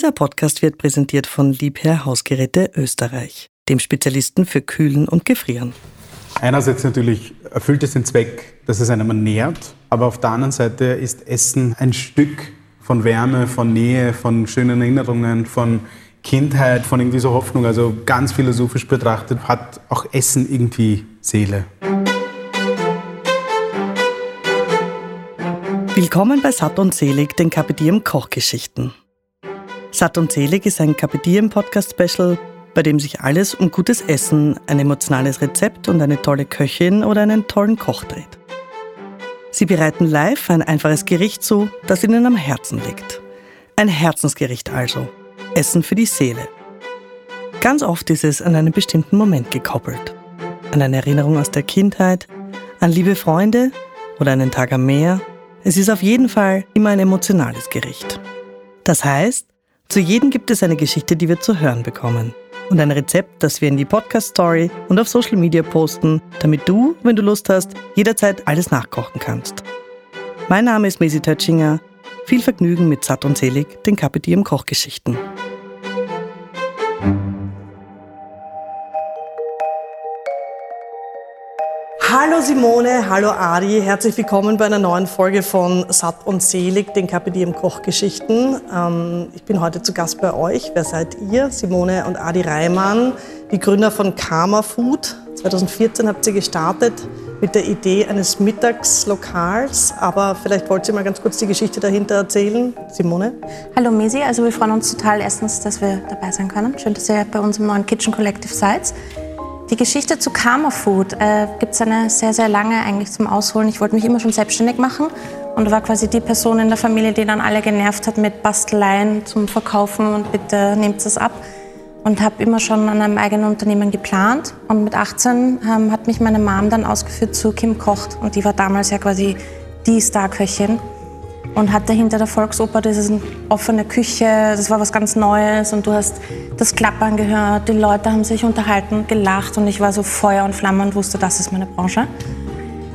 Dieser Podcast wird präsentiert von Liebherr Hausgeräte Österreich, dem Spezialisten für Kühlen und Gefrieren. Einerseits natürlich erfüllt es den Zweck, dass es einem nährt, aber auf der anderen Seite ist Essen ein Stück von Wärme, von Nähe, von schönen Erinnerungen, von Kindheit, von irgendwie so Hoffnung. Also ganz philosophisch betrachtet hat auch Essen irgendwie Seele. Willkommen bei Satt und Selig, den Kapitän Kochgeschichten. Satt und Selig ist ein Kapitän Podcast Special, bei dem sich alles um gutes Essen, ein emotionales Rezept und eine tolle Köchin oder einen tollen Koch dreht. Sie bereiten live ein einfaches Gericht zu, das ihnen am Herzen liegt. Ein Herzensgericht also. Essen für die Seele. Ganz oft ist es an einen bestimmten Moment gekoppelt. An eine Erinnerung aus der Kindheit, an liebe Freunde oder einen Tag am Meer. Es ist auf jeden Fall immer ein emotionales Gericht. Das heißt, zu jedem gibt es eine Geschichte, die wir zu hören bekommen. Und ein Rezept, das wir in die Podcast-Story und auf Social Media posten, damit du, wenn du Lust hast, jederzeit alles nachkochen kannst. Mein Name ist Mesi Tötschinger. Viel Vergnügen mit Satt und Selig, den Kapitän im Kochgeschichten. Hallo Simone, hallo Adi, herzlich willkommen bei einer neuen Folge von Satt und Selig, den KPDM Kochgeschichten. Ähm, ich bin heute zu Gast bei euch. Wer seid ihr? Simone und Adi Reimann, die Gründer von Karma Food. 2014 habt ihr gestartet mit der Idee eines Mittagslokals, aber vielleicht wollt ihr mal ganz kurz die Geschichte dahinter erzählen. Simone? Hallo Mesi, also wir freuen uns total erstens, dass wir dabei sein können. Schön, dass ihr bei uns im neuen Kitchen Collective seid. Die Geschichte zu Karma Food äh, gibt es eine sehr, sehr lange eigentlich zum Ausholen. Ich wollte mich immer schon selbstständig machen und war quasi die Person in der Familie, die dann alle genervt hat mit Basteleien zum Verkaufen und bitte nehmt es ab. Und habe immer schon an einem eigenen Unternehmen geplant. Und mit 18 ähm, hat mich meine Mom dann ausgeführt zu Kim Kocht. Und die war damals ja quasi die Starköchin und hatte hinter der Volksoper diese offene Küche, das war was ganz Neues und du hast das Klappern gehört, die Leute haben sich unterhalten, gelacht und ich war so Feuer und Flamme und wusste, das ist meine Branche.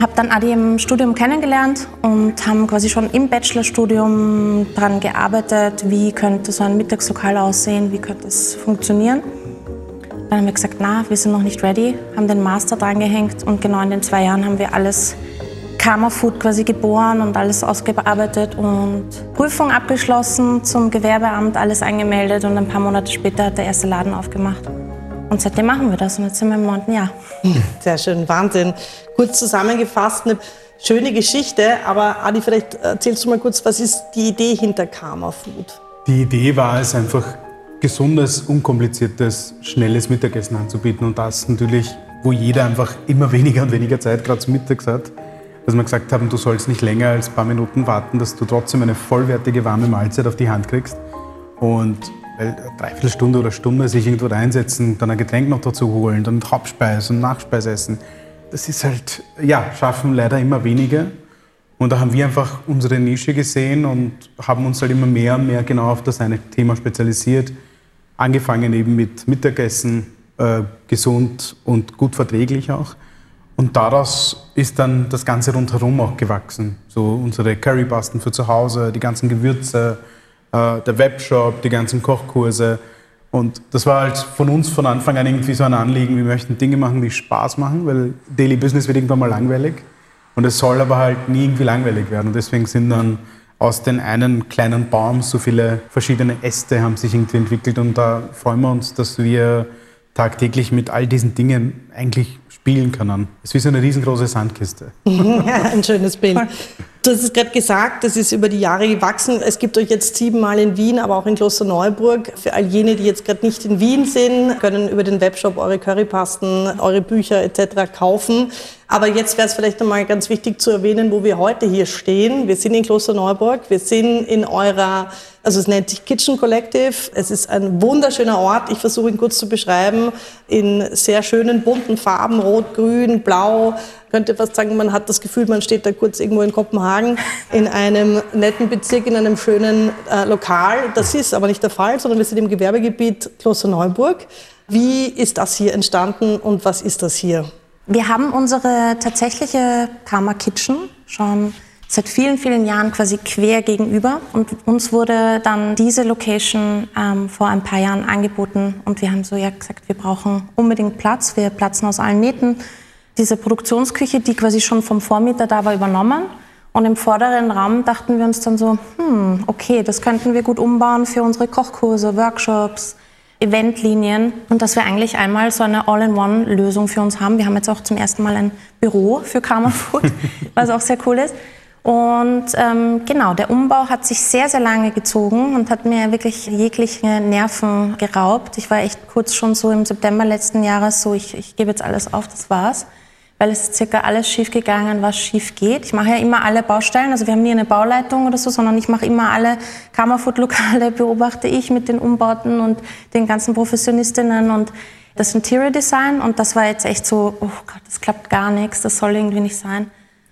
Habe dann Adi im Studium kennengelernt und haben quasi schon im Bachelorstudium daran gearbeitet, wie könnte so ein Mittagslokal aussehen, wie könnte es funktionieren. Dann haben wir gesagt, na, wir sind noch nicht ready, haben den Master dran gehängt und genau in den zwei Jahren haben wir alles Karma Food quasi geboren und alles ausgearbeitet und Prüfung abgeschlossen, zum Gewerbeamt alles angemeldet und ein paar Monate später hat der erste Laden aufgemacht. Und seitdem machen wir das und jetzt sind wir im neunten Jahr. Sehr schön, Wahnsinn. Kurz zusammengefasst, eine schöne Geschichte, aber Adi, vielleicht erzählst du mal kurz, was ist die Idee hinter Karma Food? Die Idee war es einfach, gesundes, unkompliziertes, schnelles Mittagessen anzubieten und das natürlich, wo jeder einfach immer weniger und weniger Zeit gerade zum Mittags hat dass wir gesagt haben, du sollst nicht länger als ein paar Minuten warten, dass du trotzdem eine vollwertige warme Mahlzeit auf die Hand kriegst. Und weil eine Dreiviertelstunde oder Stunde sich irgendwo reinsetzen, dann ein Getränk noch dazu holen, dann Hauptspeise und Nachspeise essen, das ist halt, ja, schaffen leider immer weniger. Und da haben wir einfach unsere Nische gesehen und haben uns halt immer mehr und mehr genau auf das eine Thema spezialisiert. Angefangen eben mit Mittagessen, äh, gesund und gut verträglich auch. Und daraus ist dann das Ganze rundherum auch gewachsen. So unsere Currypasten für zu Hause, die ganzen Gewürze, äh, der Webshop, die ganzen Kochkurse. Und das war halt von uns von Anfang an irgendwie so ein Anliegen, wir möchten Dinge machen, die Spaß machen, weil Daily Business wird irgendwann mal langweilig. Und es soll aber halt nie irgendwie langweilig werden. Und deswegen sind dann aus den einen kleinen Baum so viele verschiedene Äste haben sich irgendwie entwickelt. Und da freuen wir uns, dass wir tagtäglich mit all diesen Dingen eigentlich spielen können. Es ist wie so eine riesengroße Sandkiste. ein schönes Bild. Du hast es gerade gesagt, das ist über die Jahre gewachsen. Es gibt euch jetzt siebenmal in Wien, aber auch in Klosterneuburg. Für all jene, die jetzt gerade nicht in Wien sind, können über den Webshop eure Currypasten, eure Bücher etc. kaufen. Aber jetzt wäre es vielleicht einmal ganz wichtig zu erwähnen, wo wir heute hier stehen. Wir sind in Klosterneuburg, wir sind in eurer, also es nennt sich Kitchen Collective. Es ist ein wunderschöner Ort. Ich versuche ihn kurz zu beschreiben. In sehr schönen bunten Farben, rot, grün, blau. Ich könnte fast sagen, man hat das Gefühl, man steht da kurz irgendwo in Kopenhagen in einem netten Bezirk, in einem schönen äh, Lokal. Das ist aber nicht der Fall, sondern wir sind im Gewerbegebiet Klosterneuburg. Wie ist das hier entstanden und was ist das hier? Wir haben unsere tatsächliche Karma Kitchen schon seit vielen, vielen Jahren quasi quer gegenüber. Und uns wurde dann diese Location ähm, vor ein paar Jahren angeboten. Und wir haben so ja gesagt, wir brauchen unbedingt Platz. Wir platzen aus allen Nähten. Diese Produktionsküche, die quasi schon vom Vormieter da war, übernommen. Und im vorderen Raum dachten wir uns dann so, hm, okay, das könnten wir gut umbauen für unsere Kochkurse, Workshops, Eventlinien und dass wir eigentlich einmal so eine All-in-One-Lösung für uns haben. Wir haben jetzt auch zum ersten Mal ein Büro für Karma Food, was auch sehr cool ist. Und ähm, genau, der Umbau hat sich sehr, sehr lange gezogen und hat mir wirklich jegliche Nerven geraubt. Ich war echt kurz schon so im September letzten Jahres so, ich, ich gebe jetzt alles auf, das war's. Weil es ist circa alles schief gegangen, was schief geht. Ich mache ja immer alle Baustellen, also wir haben nie eine Bauleitung oder so, sondern ich mache immer alle Kammerfood-Lokale, beobachte ich mit den Umbauten und den ganzen Professionistinnen und das Interior Design. Und das war jetzt echt so, oh Gott, das klappt gar nichts, das soll irgendwie nicht sein.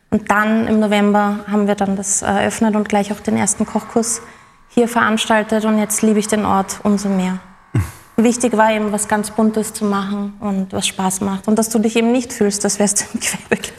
Und dann im November haben wir dann das eröffnet und gleich auch den ersten Kochkurs hier veranstaltet und jetzt liebe ich den Ort umso mehr. Wichtig war eben, was ganz Buntes zu machen und was Spaß macht. Und dass du dich eben nicht fühlst, als wärst du im Gewerbegebiet.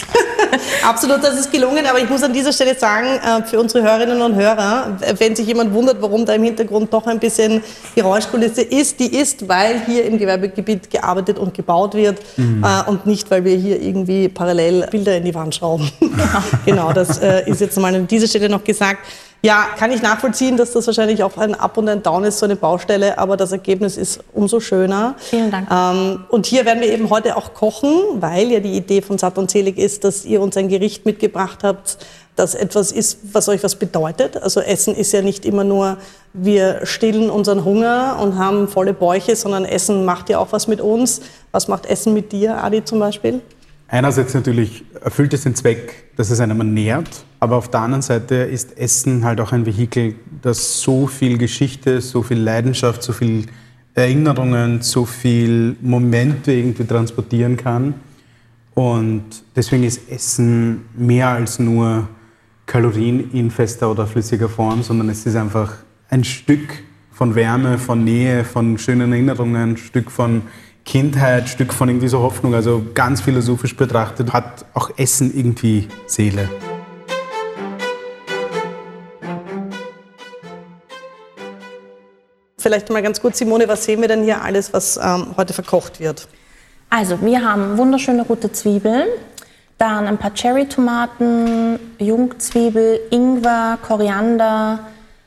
Absolut, das ist gelungen. Aber ich muss an dieser Stelle sagen, äh, für unsere Hörerinnen und Hörer, wenn sich jemand wundert, warum da im Hintergrund doch ein bisschen Geräuschkulisse ist, die ist, weil hier im Gewerbegebiet gearbeitet und gebaut wird mhm. Äh, und nicht, weil wir hier irgendwie parallel Bilder in die Wand schrauben. genau, das äh, ist jetzt mal an dieser Stelle noch gesagt. Ja, kann ich nachvollziehen, dass das wahrscheinlich auch ein Up und ein Down ist, so eine Baustelle, aber das Ergebnis ist umso schöner. Vielen Dank. Ähm, und hier werden wir eben heute auch kochen, weil ja die Idee von Satt und Selig ist, dass ihr uns ein Gericht mitgebracht habt, das etwas ist, was euch was bedeutet. Also Essen ist ja nicht immer nur, wir stillen unseren Hunger und haben volle Bäuche, sondern Essen macht ja auch was mit uns. Was macht Essen mit dir, Adi zum Beispiel? Einerseits natürlich erfüllt es den Zweck, dass es einem ernährt, aber auf der anderen Seite ist Essen halt auch ein Vehikel, das so viel Geschichte, so viel Leidenschaft, so viel Erinnerungen, so viel Momente irgendwie transportieren kann. Und deswegen ist Essen mehr als nur Kalorien in fester oder flüssiger Form, sondern es ist einfach ein Stück von Wärme, von Nähe, von schönen Erinnerungen, ein Stück von Kindheit, Stück von irgendwie so Hoffnung. Also ganz philosophisch betrachtet hat auch Essen irgendwie Seele. Vielleicht mal ganz kurz, Simone, was sehen wir denn hier alles, was ähm, heute verkocht wird? Also, wir haben wunderschöne rote Zwiebeln, dann ein paar Cherry-Tomaten, Jungzwiebel, Ingwer, Koriander,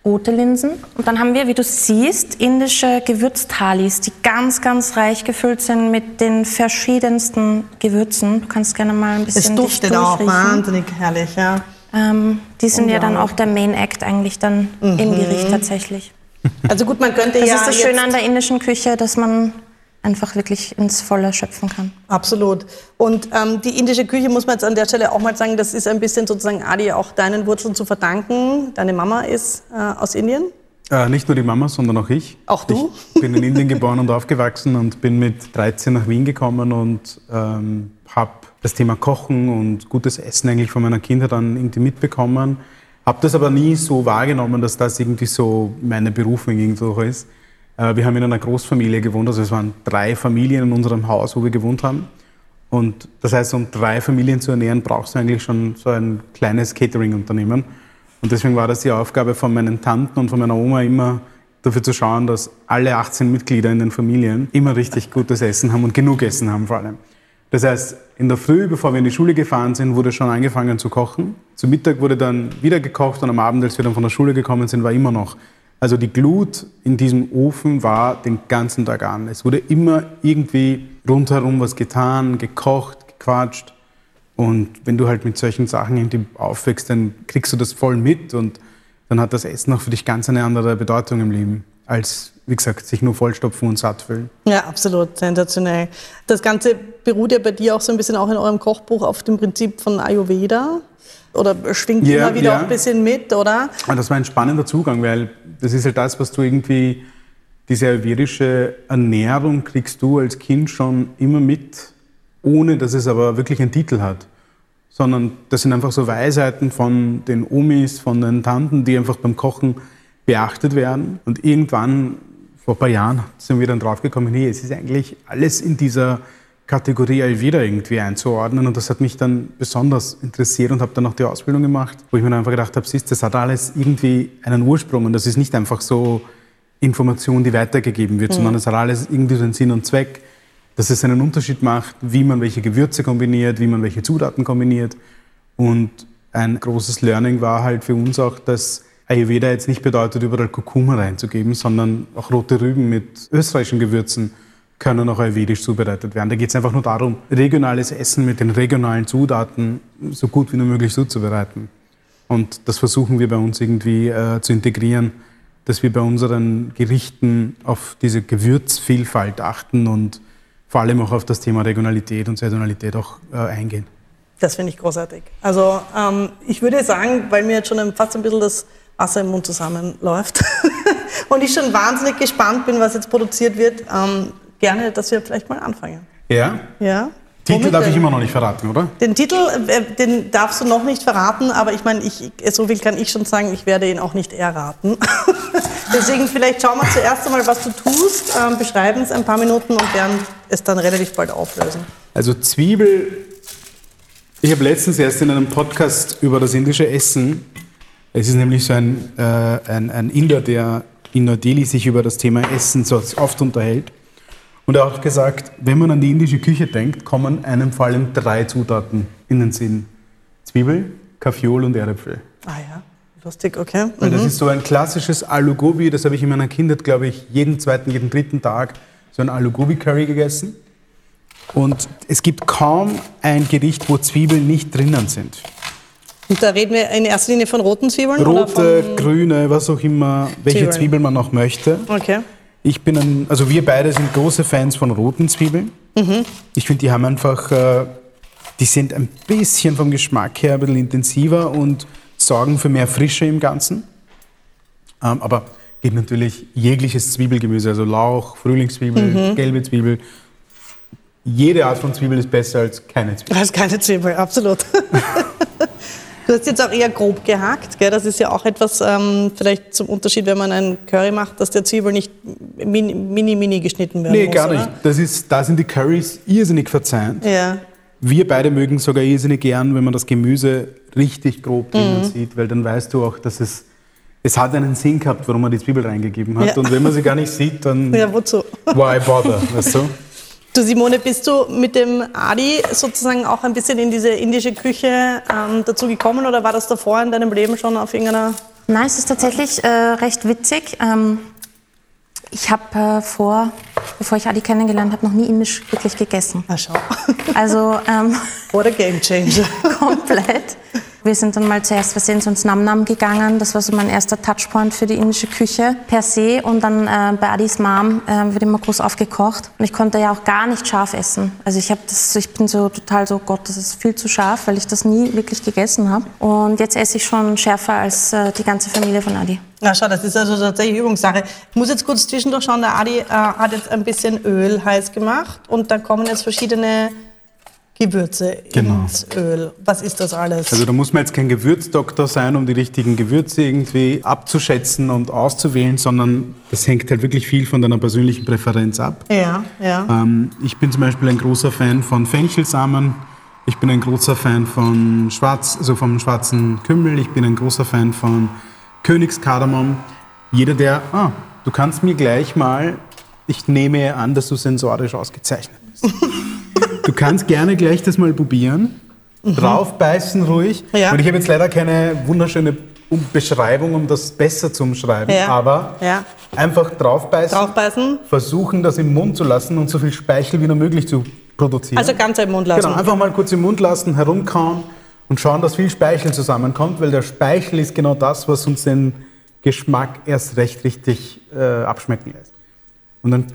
rote Linsen. Und dann haben wir, wie du siehst, indische Gewürzthalis, die ganz, ganz reich gefüllt sind mit den verschiedensten Gewürzen. Du kannst gerne mal ein bisschen Es duftet auch wahnsinnig herrlich, ja. Ähm, die sind ja dann auch der Main Act eigentlich dann mhm. im Gericht tatsächlich. Also gut, man könnte das ja. Das ist das Schöne an der indischen Küche, dass man einfach wirklich ins Volle schöpfen kann. Absolut. Und ähm, die indische Küche muss man jetzt an der Stelle auch mal sagen, das ist ein bisschen sozusagen Adi auch deinen Wurzeln zu verdanken. Deine Mama ist äh, aus Indien. Äh, nicht nur die Mama, sondern auch ich. Auch du? Ich bin in Indien geboren und aufgewachsen und bin mit 13 nach Wien gekommen und ähm, habe das Thema Kochen und gutes Essen eigentlich von meiner Kindheit dann irgendwie mitbekommen. Habe das aber nie so wahrgenommen, dass das irgendwie so meine Berufung irgendwo ist. Äh, wir haben in einer Großfamilie gewohnt, also es waren drei Familien in unserem Haus, wo wir gewohnt haben. Und das heißt, um drei Familien zu ernähren, brauchst du eigentlich schon so ein kleines Catering-Unternehmen. Und deswegen war das die Aufgabe von meinen Tanten und von meiner Oma immer, dafür zu schauen, dass alle 18 Mitglieder in den Familien immer richtig gutes Essen haben und genug Essen haben vor allem. Das heißt, in der Früh, bevor wir in die Schule gefahren sind, wurde schon angefangen zu kochen. Zu Mittag wurde dann wieder gekocht und am Abend, als wir dann von der Schule gekommen sind, war immer noch also die Glut in diesem Ofen war den ganzen Tag an. Es wurde immer irgendwie rundherum was getan, gekocht, gequatscht. Und wenn du halt mit solchen Sachen irgendwie aufwächst, dann kriegst du das voll mit und dann hat das Essen auch für dich ganz eine andere Bedeutung im Leben, als, wie gesagt, sich nur vollstopfen und satt fühlen. Ja, absolut, sensationell. Das Ganze beruht ja bei dir auch so ein bisschen auch in eurem Kochbuch auf dem Prinzip von Ayurveda oder schwingt yeah, immer wieder yeah. auch ein bisschen mit, oder? Das war ein spannender Zugang, weil das ist halt das, was du irgendwie, diese ayurvedische Ernährung kriegst du als Kind schon immer mit, ohne dass es aber wirklich einen Titel hat. Sondern das sind einfach so Weisheiten von den Omis, von den Tanten, die einfach beim Kochen beachtet werden. Und irgendwann, vor ein paar Jahren, sind wir dann draufgekommen, nee, es ist eigentlich alles in dieser Kategorie Ayurveda irgendwie einzuordnen. Und das hat mich dann besonders interessiert und habe dann noch die Ausbildung gemacht, wo ich mir dann einfach gedacht habe, siehst, das hat alles irgendwie einen Ursprung und das ist nicht einfach so Information, die weitergegeben wird, mhm. sondern es hat alles irgendwie so einen Sinn und Zweck, dass es einen Unterschied macht, wie man welche Gewürze kombiniert, wie man welche Zutaten kombiniert. Und ein großes Learning war halt für uns auch, dass Ayurveda jetzt nicht bedeutet, überall Kurkuma reinzugeben, sondern auch rote Rüben mit österreichischen Gewürzen können auch ayurvedisch zubereitet werden. Da geht es einfach nur darum, regionales Essen mit den regionalen Zutaten so gut wie nur möglich zuzubereiten. Und das versuchen wir bei uns irgendwie äh, zu integrieren, dass wir bei unseren Gerichten auf diese Gewürzvielfalt achten und vor allem auch auf das Thema Regionalität und Saisonalität auch äh, eingehen. Das finde ich großartig. Also ähm, ich würde sagen, weil mir jetzt schon fast ein bisschen das Wasser im Mund zusammenläuft und ich schon wahnsinnig gespannt bin, was jetzt produziert wird, ähm, gerne, dass wir vielleicht mal anfangen. Ja? Ja. Titel Womit darf denn? ich immer noch nicht verraten, oder? Den Titel, äh, den darfst du noch nicht verraten, aber ich meine, ich, so viel kann ich schon sagen, ich werde ihn auch nicht erraten. Deswegen vielleicht schauen wir zuerst einmal, was du tust, ähm, beschreiben es ein paar Minuten und werden es dann relativ bald auflösen. Also Zwiebel, ich habe letztens erst in einem Podcast über das indische Essen, es ist nämlich so ein, äh, ein, ein Inder, der in Neu-Delhi sich über das Thema Essen so oft unterhält. Und er hat gesagt, wenn man an die indische Küche denkt, kommen einem vor allem drei Zutaten in den Sinn. Zwiebel, Kaffeeol und Erdäpfel. Ah ja, lustig, okay. Mhm. Weil das ist so ein klassisches Alu-Gobi, das habe ich in meiner Kindheit, glaube ich, jeden zweiten, jeden dritten Tag so ein Alu-Gobi-Curry gegessen. Und es gibt kaum ein Gericht, wo Zwiebeln nicht drinnen sind. Und da reden wir in erster Linie von roten Zwiebeln? Rote, grüne, was auch immer, welche Zwiebeln, Zwiebeln man auch möchte. Okay. Ich bin ein, also wir beide sind große Fans von roten Zwiebeln. Mhm. Ich finde, die haben einfach, äh, die sind ein bisschen vom Geschmack her ein bisschen intensiver und sorgen für mehr Frische im Ganzen. Ähm, aber geht natürlich jegliches Zwiebelgemüse, also Lauch, Frühlingszwiebel, mhm. gelbe Zwiebel. Jede Art von Zwiebel ist besser als keine Zwiebel. Als keine Zwiebel, absolut. Du hast jetzt auch eher grob gehackt, gell? das ist ja auch etwas, ähm, vielleicht zum Unterschied, wenn man einen Curry macht, dass der Zwiebel nicht mini, mini, mini geschnitten werden nee, muss. Nee, gar nicht. Das ist, da sind die Currys irrsinnig verzeiht. Ja. Wir beide mögen sogar irrsinnig gern, wenn man das Gemüse richtig grob drinnen mhm. sieht, weil dann weißt du auch, dass es, es hat einen Sinn gehabt, warum man die Zwiebel reingegeben hat. Ja. Und wenn man sie gar nicht sieht, dann... Ja, wozu? Why bother, weißt du? Du Simone, bist du mit dem Adi sozusagen auch ein bisschen in diese indische Küche ähm, dazu gekommen oder war das davor in deinem Leben schon auf irgendeiner... Nein, es ist tatsächlich äh, recht witzig. Ähm, ich habe äh, vor, bevor ich Adi kennengelernt habe, noch nie indisch wirklich gegessen. Na schau. Also... Ähm, What a game changer. komplett. Wir sind dann mal zuerst, wir sind ins Nam Nam gegangen. Das war so mein erster Touchpoint für die indische Küche per se. Und dann äh, bei Adis Mom äh, wird immer groß aufgekocht. Und ich konnte ja auch gar nicht scharf essen. Also ich, das, ich bin so total so, Gott, das ist viel zu scharf, weil ich das nie wirklich gegessen habe. Und jetzt esse ich schon schärfer als äh, die ganze Familie von Adi. Ja, schau, das ist also tatsächlich Übungssache. Ich muss jetzt kurz zwischendurch schauen, der Adi äh, hat jetzt ein bisschen Öl heiß gemacht und da kommen jetzt verschiedene Gewürze genau. ins Öl. Was ist das alles? Also da muss man jetzt kein Gewürzdoktor sein, um die richtigen Gewürze irgendwie abzuschätzen und auszuwählen, sondern das hängt halt wirklich viel von deiner persönlichen Präferenz ab. Ja, ja. Ähm, ich bin zum Beispiel ein großer Fan von Fenchelsamen. Ich bin ein großer Fan von Schwarz, also vom schwarzen Kümmel. Ich bin ein großer Fan von Königskardamom. Jeder, der, ah, du kannst mir gleich mal, ich nehme an, dass du sensorisch ausgezeichnet bist. Du kannst gerne gleich das mal probieren. Mhm. Draufbeißen ruhig. Ja. Und ich habe jetzt leider keine wunderschöne Beschreibung, um das besser zu umschreiben. Ja. Aber ja. einfach draufbeißen, draufbeißen, versuchen, das im Mund zu lassen und so viel Speichel wie nur möglich zu produzieren. Also ganz im Mund lassen. Genau, einfach mal kurz im Mund lassen, herumkauen und schauen, dass viel Speichel zusammenkommt, weil der Speichel ist genau das, was uns den Geschmack erst recht richtig äh, abschmecken lässt. Und dann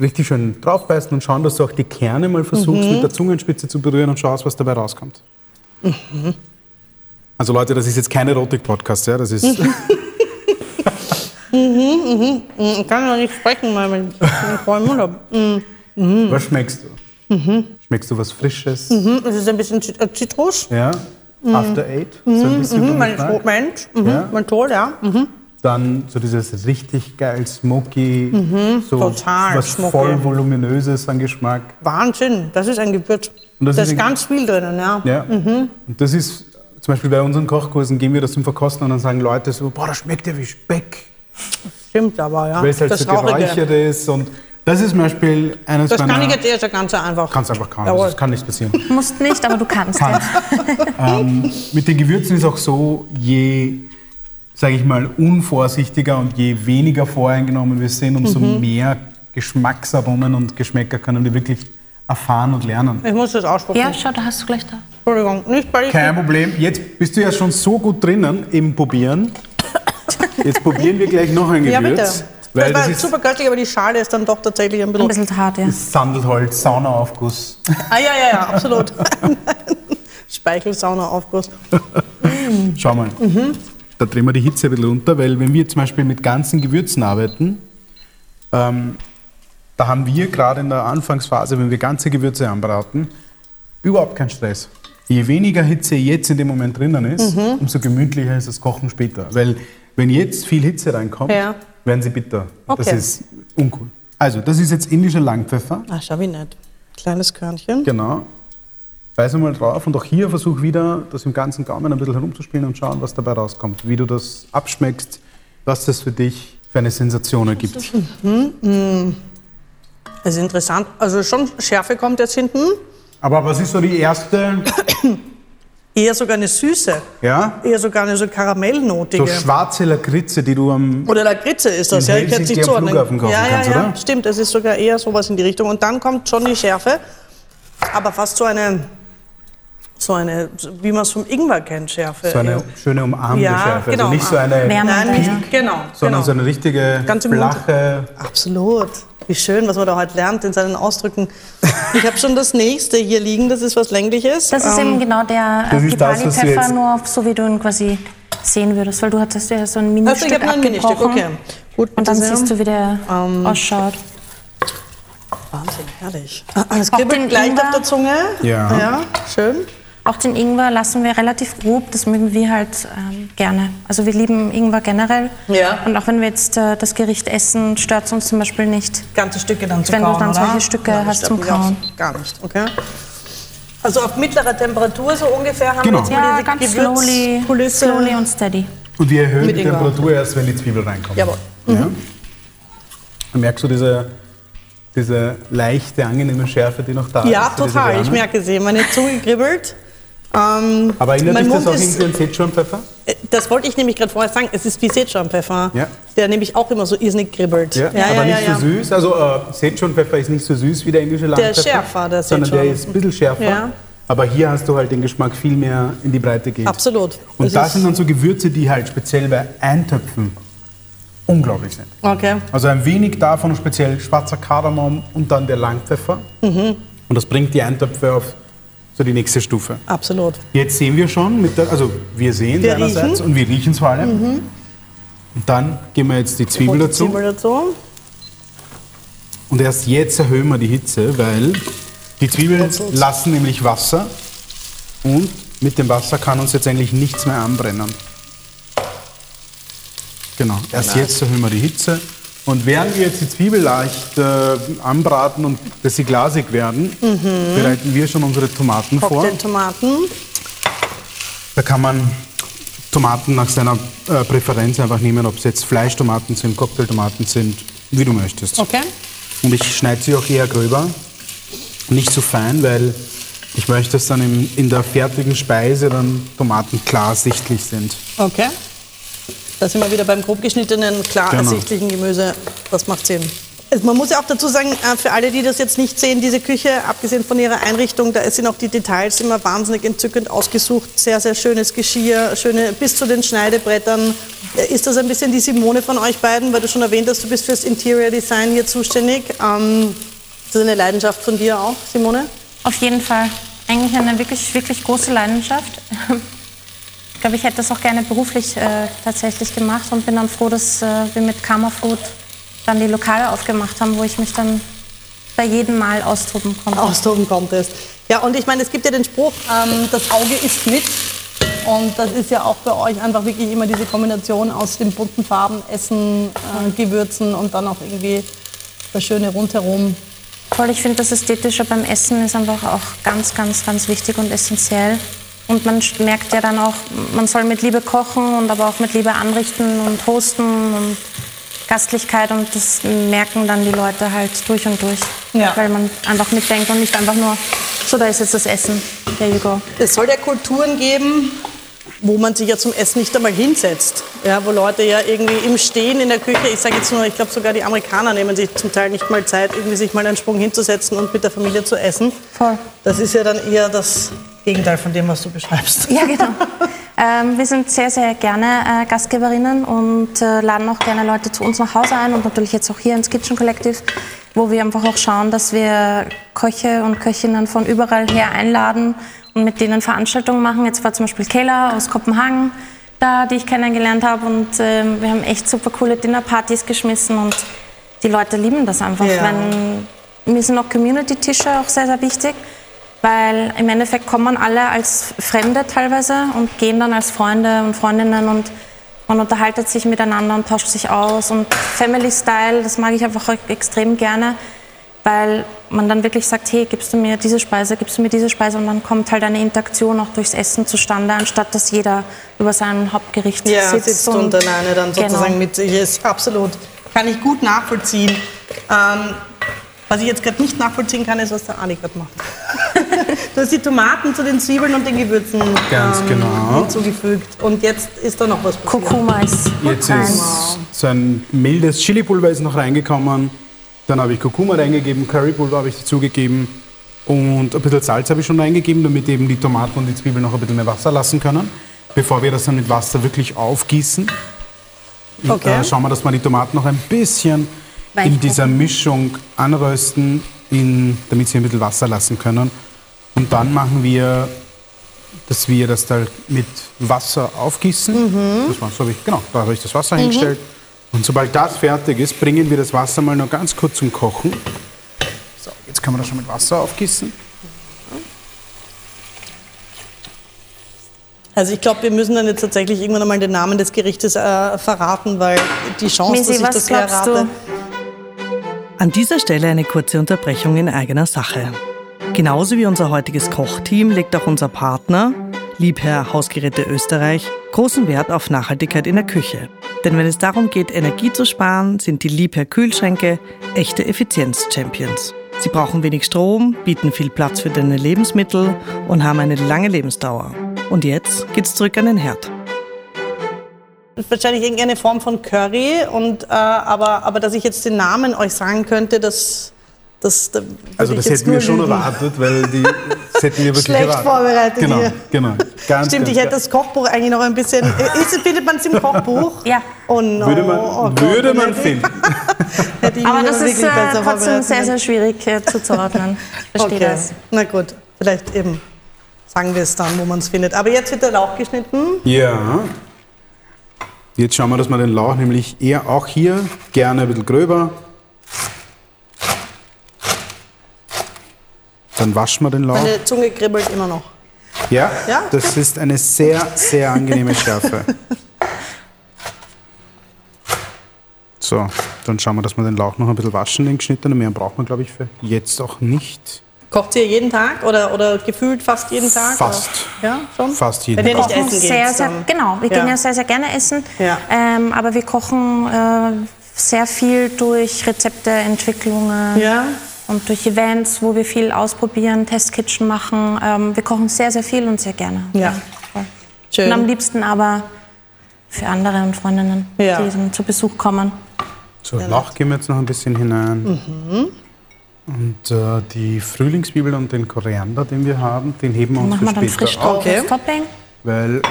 richtig schön draufbeißen und schauen, dass du auch die Kerne mal versuchst, mhm. mit der Zungenspitze zu berühren und schaust, was dabei rauskommt. Mhm. Also Leute, das ist jetzt keine Erotik-Podcast, ja, das ist... Mhm. mhm, mhm. Ich kann ja nicht sprechen, weil ich vollen Mund habe. Mhm. Was schmeckst du? Mhm. Schmeckst du was Frisches? Mhm. Es ist ein bisschen äh, Zitrus. Ja. After Eight. So ein bisschen mhm. Menthol, Mensch. Mhm. Ja. Menthol, ja. Mhm. Dann so dieses richtig geil smoky, so Mhm. total was smoky. voll voluminöses an Geschmack. Wahnsinn, das ist ein Gewürz. Und das da ist ist ein- ganz viel drinnen, ja. Ja. Mhm. Und das ist zum Beispiel bei unseren Kochkursen gehen wir das zum Verkosten und dann sagen Leute so, boah, das schmeckt ja wie Speck, Stimmt aber, ja. weil es halt das so geräuchert ist. Und das ist zum Beispiel eines Das meiner... kann ich jetzt eher ganz einfach. Kannst einfach kaum, Jawohl. das kann nichts passieren. Musst nicht, aber du kannst Kann. ja. ähm, mit den Gewürzen ist auch so, je, sage ich mal, unvorsichtiger und je weniger voreingenommen wir sind, umso Mhm. mehr Geschmacksaromen und Geschmäcker können wir wirklich erfahren und lernen. Ich muss das aussprechen. Ja, schau, da hast du gleich da. Entschuldigung, nicht ich Kein Problem. Jetzt bist du ja schon so gut drinnen im Probieren. Jetzt probieren wir gleich noch ein Ja, Gewürz. bitte. Weil das war das ist super köstlich, aber die Schale ist dann doch tatsächlich ein Ein bisschen. bisschen hart, ja. Sandelholz, Saunaaufguss. Ah, ja, ja, ja, absolut. Speichelsauna-Aufguss. Schau mal. Da drehen wir die Hitze ein bisschen runter, weil wenn wir zum Beispiel mit ganzen Gewürzen arbeiten, ähm, da haben wir gerade in der Anfangsphase, wenn wir ganze Gewürze anbraten, überhaupt keinen Stress. Je weniger Hitze jetzt in dem Moment drinnen ist, umso gemütlicher ist das Kochen später. Weil wenn jetzt viel Hitze reinkommt, Ja. werden sie bitter. Das Okay. ist uncool. Also, das ist jetzt indischer Langpfeffer. Ah, schau wie nett. Kleines Körnchen. Genau. Beiß einmal drauf und auch hier versuch wieder, das im ganzen Gaumen ein bisschen herumzuspielen und schauen, was dabei rauskommt. Wie du das abschmeckst, was das für dich für eine Sensation ergibt. Das ist interessant. Also schon Schärfe kommt jetzt hinten. Aber was ist so die erste, Eher sogar eine Süße. ja, Eher sogar eine so Karamellnotige. so schwarze Lakritze, die du am, Oder Lakritze ist das, ja. Ich hätte es nicht zuordnen. Flughafen kaufen ja, ja, kannst, ja, oder? stimmt. Es ist sogar eher sowas in die Richtung. Und dann kommt schon die Schärfe. Aber fast so eine, so eine, wie man es vom Ingwer kennt, Schärfe. so eine schöne umarmende Ja, Schärfe. genau. Also nicht so eine. Nein, nicht, genau. sondern genau. so eine richtige Ganz im Mund. flache, Absolut. Wie schön, was man da heute lernt in seinen Ausdrücken. Ich habe schon das nächste hier liegen, das ist was längliches. Das ist Ähm, eben genau der äh, Pipali-Pfeffer, nur auf- so wie du ihn quasi sehen würdest, weil du hattest ja so ein also Ministück ich habe nur ein Ministück, okay. Gut, Und dann sehr. siehst du, wie der ausschaut. Wahnsinn, herrlich. Ah, Es Auch kribbelt den gleich Ingwer. auf der Zunge. Ja. Ja, schön. Auch den Ingwer lassen wir relativ grob, das mögen wir halt ähm, gerne. Also wir lieben Ingwer generell. Ja. Und auch wenn wir jetzt äh, das Gericht essen, stört es uns zum Beispiel nicht. Ganze Stücke dann zu Wenn du kauen, dann oder? solche Stücke das hast zum Kauen. Gar nicht, okay. Also auf mittlerer Temperatur so ungefähr haben Genau. wir jetzt Ja, mal diese ganz slowly, Gewürzkulisse. slowly und steady. und wir erhöhen Mit die Ingwer. Temperatur erst, wenn die Zwiebel reinkommt. Jawohl. Ja. Und merkst du diese, diese leichte, angenehme Schärfe, die noch da Ja, ist? diese total. Ich merke sie. Meine Zunge kribbelt. Ähm, Aber erinnert dich das auch irgendwie an Sichuan-Pfeffer? Äh, Das wollte ich nämlich gerade vorher sagen. Es ist wie Sichuan-Pfeffer, Ja. der nämlich auch immer so irrsinnig kribbelt. Ja, aber nicht so süß. Also äh, Sichuan-Pfeffer ist nicht so süß wie der indische Langpfeffer. ist schärfer, der Sondern der ist ein bisschen schärfer. Ja. Aber hier hast du halt den Geschmack viel mehr in die Breite geht. Absolut. Und das ist- sind dann so Gewürze, die halt speziell bei Eintöpfen unglaublich sind. Okay. Also ein wenig davon, speziell schwarzer Kardamom und dann der Langpfeffer. Mhm. Und das bringt die Eintöpfe auf so die nächste Stufe. Absolut. Jetzt sehen wir schon, mit der, also wir sehen Wir einerseits riechen. Mhm. und wir riechen es vor allem. Und dann geben wir jetzt die Zwiebel die dazu. Zwiebel dazu. Und erst jetzt erhöhen wir die Hitze, weil die Zwiebeln Brutzelt's. lassen nämlich Wasser und mit dem Wasser kann uns jetzt eigentlich nichts mehr anbrennen. Genau, erst jetzt erhöhen wir die Hitze. Und während wir jetzt die Zwiebel leicht äh, anbraten und dass sie glasig werden, bereiten wir schon unsere Tomaten vor. Cocktailtomaten. Da kann man Tomaten nach seiner äh, Präferenz einfach nehmen, ob es jetzt Fleischtomaten sind, Cocktailtomaten sind, wie du möchtest. Okay. Und ich schneide sie auch eher gröber, nicht so fein, weil ich möchte, dass dann im, in der fertigen Speise dann Tomaten klar sichtlich sind. Okay. Da sind wir wieder beim grob geschnittenen, klar Genau. ersichtlichen Gemüse. Das macht Sinn. Also Man muss ja auch dazu sagen, äh, für alle, die das jetzt nicht sehen, diese Küche, abgesehen von ihrer Einrichtung, da sind auch die Details immer wahnsinnig entzückend ausgesucht. Sehr, sehr schönes Geschirr, schöne bis zu den Schneidebrettern. Äh, Ist das ein bisschen die Simone von euch beiden, weil du schon erwähnt hast, du bist fürs Interior Design hier zuständig. Ähm, ist das eine Leidenschaft von dir auch, Simone? Auf jeden Fall. Eigentlich eine wirklich, wirklich große Leidenschaft. Ich glaube, ich hätte das auch gerne beruflich äh, tatsächlich gemacht und bin dann froh, dass äh, wir mit Karma Food dann die Lokale aufgemacht haben, wo ich mich dann bei jedem Mal austoben konnte. austoben konntest. Ja, und ich meine, es gibt ja den Spruch, ähm, das Auge isst mit. Und das ist ja auch bei euch einfach wirklich immer diese Kombination aus den bunten Farben, Essen, äh, Gewürzen und dann auch irgendwie das Schöne rundherum. Voll, ich finde, das Ästhetische beim Essen ist einfach auch ganz, ganz, ganz wichtig und essentiell. Und man merkt ja dann auch, man soll mit Liebe kochen und aber auch mit Liebe anrichten und hosten und Gastlichkeit und das merken dann die Leute halt durch und durch. Ja. Weil man einfach mitdenkt und nicht einfach nur, so da ist jetzt das Essen, there you go. Es soll ja Kulturen geben, wo man sich ja zum Essen nicht einmal hinsetzt. Ja, wo Leute ja irgendwie im Stehen in der Küche, ich sage jetzt nur, ich glaube sogar die Amerikaner nehmen sich zum Teil nicht mal Zeit, irgendwie sich mal einen Sprung hinzusetzen und mit der Familie zu essen. Voll. Das ist ja dann eher das Gegenteil von dem, was du beschreibst. Ja, genau. ähm, wir sind sehr, sehr gerne äh, Gastgeberinnen und äh, laden auch gerne Leute zu uns nach Hause ein und natürlich jetzt auch hier ins Kitchen Collective, wo wir einfach auch schauen, dass wir Köche und Köchinnen von überall her einladen und mit denen Veranstaltungen machen. Jetzt war zum Beispiel Kayla aus Kopenhagen da, die ich kennengelernt habe und ähm, wir haben echt super coole Dinnerpartys geschmissen und die Leute lieben das einfach. Ja. Wenn, mir sind auch Community-Tische auch sehr, sehr wichtig. Weil im Endeffekt kommen alle als Fremde teilweise und gehen dann als Freunde und Freundinnen und man unterhaltet sich miteinander und tauscht sich aus. Und Family Style, das mag ich einfach extrem gerne, weil man dann wirklich sagt, hey, gibst du mir diese Speise, gibst du mir diese Speise und dann kommt halt eine Interaktion auch durchs Essen zustande, anstatt dass jeder über sein Hauptgericht Ja, sitzt. sitzt und alleine dann sozusagen Genau. mit sich ist. Absolut. Kann ich gut nachvollziehen. Ähm, was ich jetzt gerade nicht nachvollziehen kann, ist, was der Ali gerade macht. Du hast die Tomaten zu den Zwiebeln und den Gewürzen Ganz genau. hinzugefügt. Und jetzt ist da noch was passiert. Kurkuma ist Jetzt rein. ist so ein mildes Chili-Pulver ist noch reingekommen. Dann habe ich Kurkuma reingegeben, Currypulver habe ich dazugegeben und ein bisschen Salz habe ich schon reingegeben, damit eben die Tomaten und die Zwiebeln noch ein bisschen mehr Wasser lassen können, bevor wir das dann mit Wasser wirklich aufgießen. Und, Okay. äh, schauen wir, dass wir die Tomaten noch ein bisschen in dieser Mischung anrösten, in, damit sie ein bisschen Wasser lassen können. Und dann machen wir, dass wir das da mit Wasser aufgießen. Das Wasser habe ich, genau, da habe ich das Wasser hingestellt. Und sobald das fertig ist, bringen wir das Wasser mal noch ganz kurz zum Kochen. So, jetzt kann man das schon mit Wasser aufgießen. Also ich glaube, wir müssen dann jetzt tatsächlich irgendwann einmal den Namen des Gerichtes äh, verraten, weil die Chance, Misi, dass ich was das errate... du? An dieser Stelle eine kurze Unterbrechung in eigener Sache. Genauso wie unser heutiges Kochteam legt auch unser Partner, Liebherr Hausgeräte Österreich, großen Wert auf Nachhaltigkeit in der Küche. Denn wenn es darum geht, Energie zu sparen, sind die Liebherr Kühlschränke echte Effizienz-Champions. Sie brauchen wenig Strom, bieten viel Platz für deine Lebensmittel und haben eine lange Lebensdauer. Und jetzt geht's zurück an den Herd. wahrscheinlich irgendeine Form von Curry, und, äh, aber, aber dass ich jetzt den Namen euch sagen könnte, das, das, da Also das hätten wir schon lügen. erwartet, weil die, das hätten wir wirklich Schlecht erwartet. vorbereitet Genau, hier. genau. Ganz, Stimmt, ganz, ich hätte das Kochbuch eigentlich noch ein bisschen. Ist, findet man es im Kochbuch? Ja. Oh no. Würde man, oh Gott, würde man finden. Aber das ist äh, trotzdem sehr, sehr schwierig äh, zuzuordnen. Ich verstehe Okay, das. na gut, vielleicht eben sagen wir es dann, wo man es findet. Aber jetzt wird der Lauch geschnitten. Ja. Jetzt schauen wir, dass wir den Lauch nämlich eher auch hier gerne ein bisschen gröber. Dann waschen wir den Lauch. Meine Zunge kribbelt immer noch. Ja, Ja? das ist eine sehr, sehr angenehme Schärfe. So, dann schauen wir, dass wir den Lauch noch ein bisschen waschen, den geschnittenen. Mehr braucht man, glaube ich, für jetzt auch nicht. Kocht ihr jeden Tag oder, oder gefühlt fast jeden Tag? Fast. Oder? Ja, schon? Fast jeden Wenn ihr Tag. nicht kochen essen sehr, geht. sehr, genau, wir gehen ja sehr, sehr gerne essen. Ja. Ähm, aber wir kochen äh, sehr viel durch Rezepteentwicklungen Ja. Und durch Events, wo wir viel ausprobieren, Testkitchen machen. Ähm, wir kochen sehr, sehr viel und sehr gerne. Ja. voll. Schön. Und am liebsten aber für andere und Freundinnen, Ja. die dann zu Besuch kommen. So, Lauch geben wir jetzt noch ein bisschen hinein. Mhm. Und äh, die Frühlingszwiebel und den Koriander, den wir haben, den heben wir uns machen für wir dann frisch später auf. drauf Okay. Topping. Weil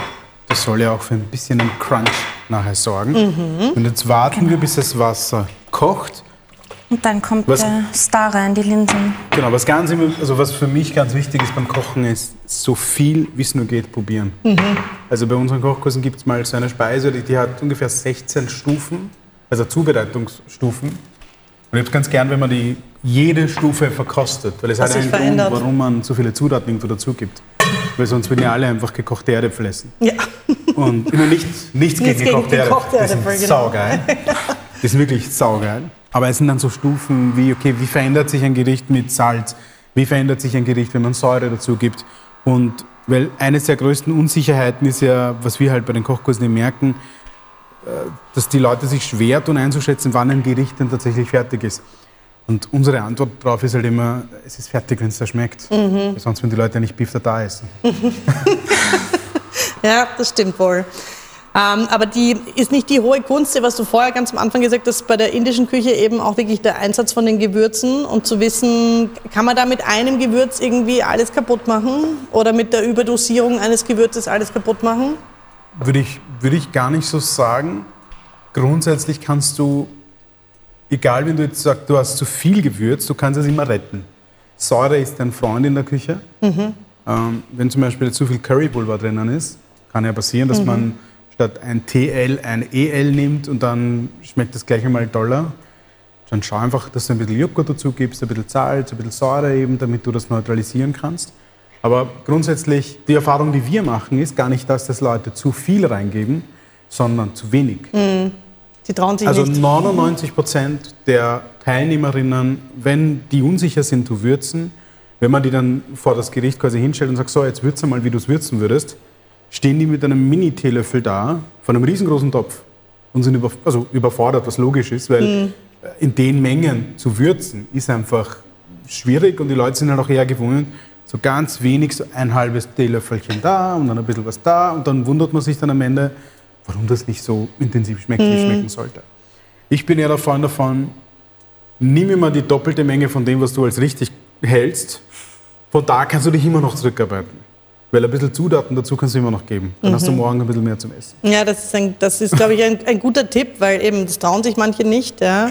das soll ja auch für ein bisschen einen Crunch nachher sorgen. Mhm. Und jetzt warten wir, bis das Wasser kocht. Und dann kommt Was- der Star rein, die Linsen. Genau, was, ganz, immer- also was für mich ganz wichtig ist beim Kochen, ist so viel wie es nur geht probieren. Mhm. Also bei unseren Kochkursen gibt es mal so eine Speise, die, die hat ungefähr 16 Stufen, also Zubereitungsstufen. Und ich habe ganz gern, wenn man die jede Stufe verkostet, weil es hat einen Grund, verändert. warum man so viele Zutaten irgendwo dazu gibt. weil sonst würden ja alle einfach gekochte Erdäpfel essen. Ja. Und ich meine, nicht, nichts, Nichts gegen gekochte Erdäpfel. Die sind genau. saugeil. Die sind wirklich saugeil. Aber es sind dann so Stufen wie, okay, wie verändert sich ein Gericht mit Salz? Wie verändert sich ein Gericht, wenn man Säure dazu gibt? Und weil eines der größten Unsicherheiten ist ja, was wir halt bei den Kochkursen merken, äh, dass die Leute sich schwer tun einzuschätzen, wann ein Gericht denn tatsächlich fertig ist. Und unsere Antwort darauf ist halt immer, es ist fertig, wenn es da schmeckt. Mhm. Sonst würden die Leute ja nicht Beef da essen. Ja, das stimmt wohl. Ähm, aber die ist nicht die hohe Kunst, was du vorher ganz am Anfang gesagt hast, bei der indischen Küche eben auch wirklich der Einsatz von den Gewürzen und zu wissen, kann man da mit einem Gewürz irgendwie alles kaputt machen oder mit der Überdosierung eines Gewürzes alles kaputt machen? Würde ich, würde ich gar nicht so sagen. Grundsätzlich kannst du, egal wenn du jetzt sagst, du hast zu viel Gewürz, du kannst es immer retten. Säure ist dein Freund in der Küche. Ähm, wenn zum Beispiel zu viel Currypulver drinnen ist, kann ja passieren, dass man statt ein TL ein EL nimmt und dann schmeckt das gleich einmal toller. Dann schau einfach, dass du ein bisschen Joghurt dazu gibst, ein bisschen Salz, ein bisschen Säure eben, damit du das neutralisieren kannst. Aber grundsätzlich, die Erfahrung, die wir machen, ist gar nicht, dass das Leute zu viel reingeben, sondern zu wenig. Die trauen sich Also nicht. 99 Prozent der Teilnehmerinnen, wenn die unsicher sind zu würzen, wenn man die dann vor das Gericht quasi hinstellt und sagt, so, jetzt würze mal, wie du es würzen würdest, stehen die mit einem Mini-Teelöffel da, von einem riesengroßen Topf und sind über, also überfordert, was logisch ist, weil Mhm. in den Mengen zu würzen ist einfach schwierig und die Leute sind halt auch eher gewohnt, so ganz wenig, so ein halbes Teelöffelchen da und dann ein bisschen was da und dann wundert man sich dann am Ende, warum das nicht so intensiv schmeckt, wie es schmecken sollte. Ich bin eher der Freund davon, nimm immer die doppelte Menge von dem, was du als richtig hältst. Von da kannst du dich immer noch zurückarbeiten. Weil ein bisschen Zutaten dazu kannst du immer noch geben. Dann hast du morgen ein bisschen mehr zum Essen. Ja, das ist, ein, das ist glaube ich, ein, ein guter Tipp, weil eben das trauen sich manche nicht. Ja.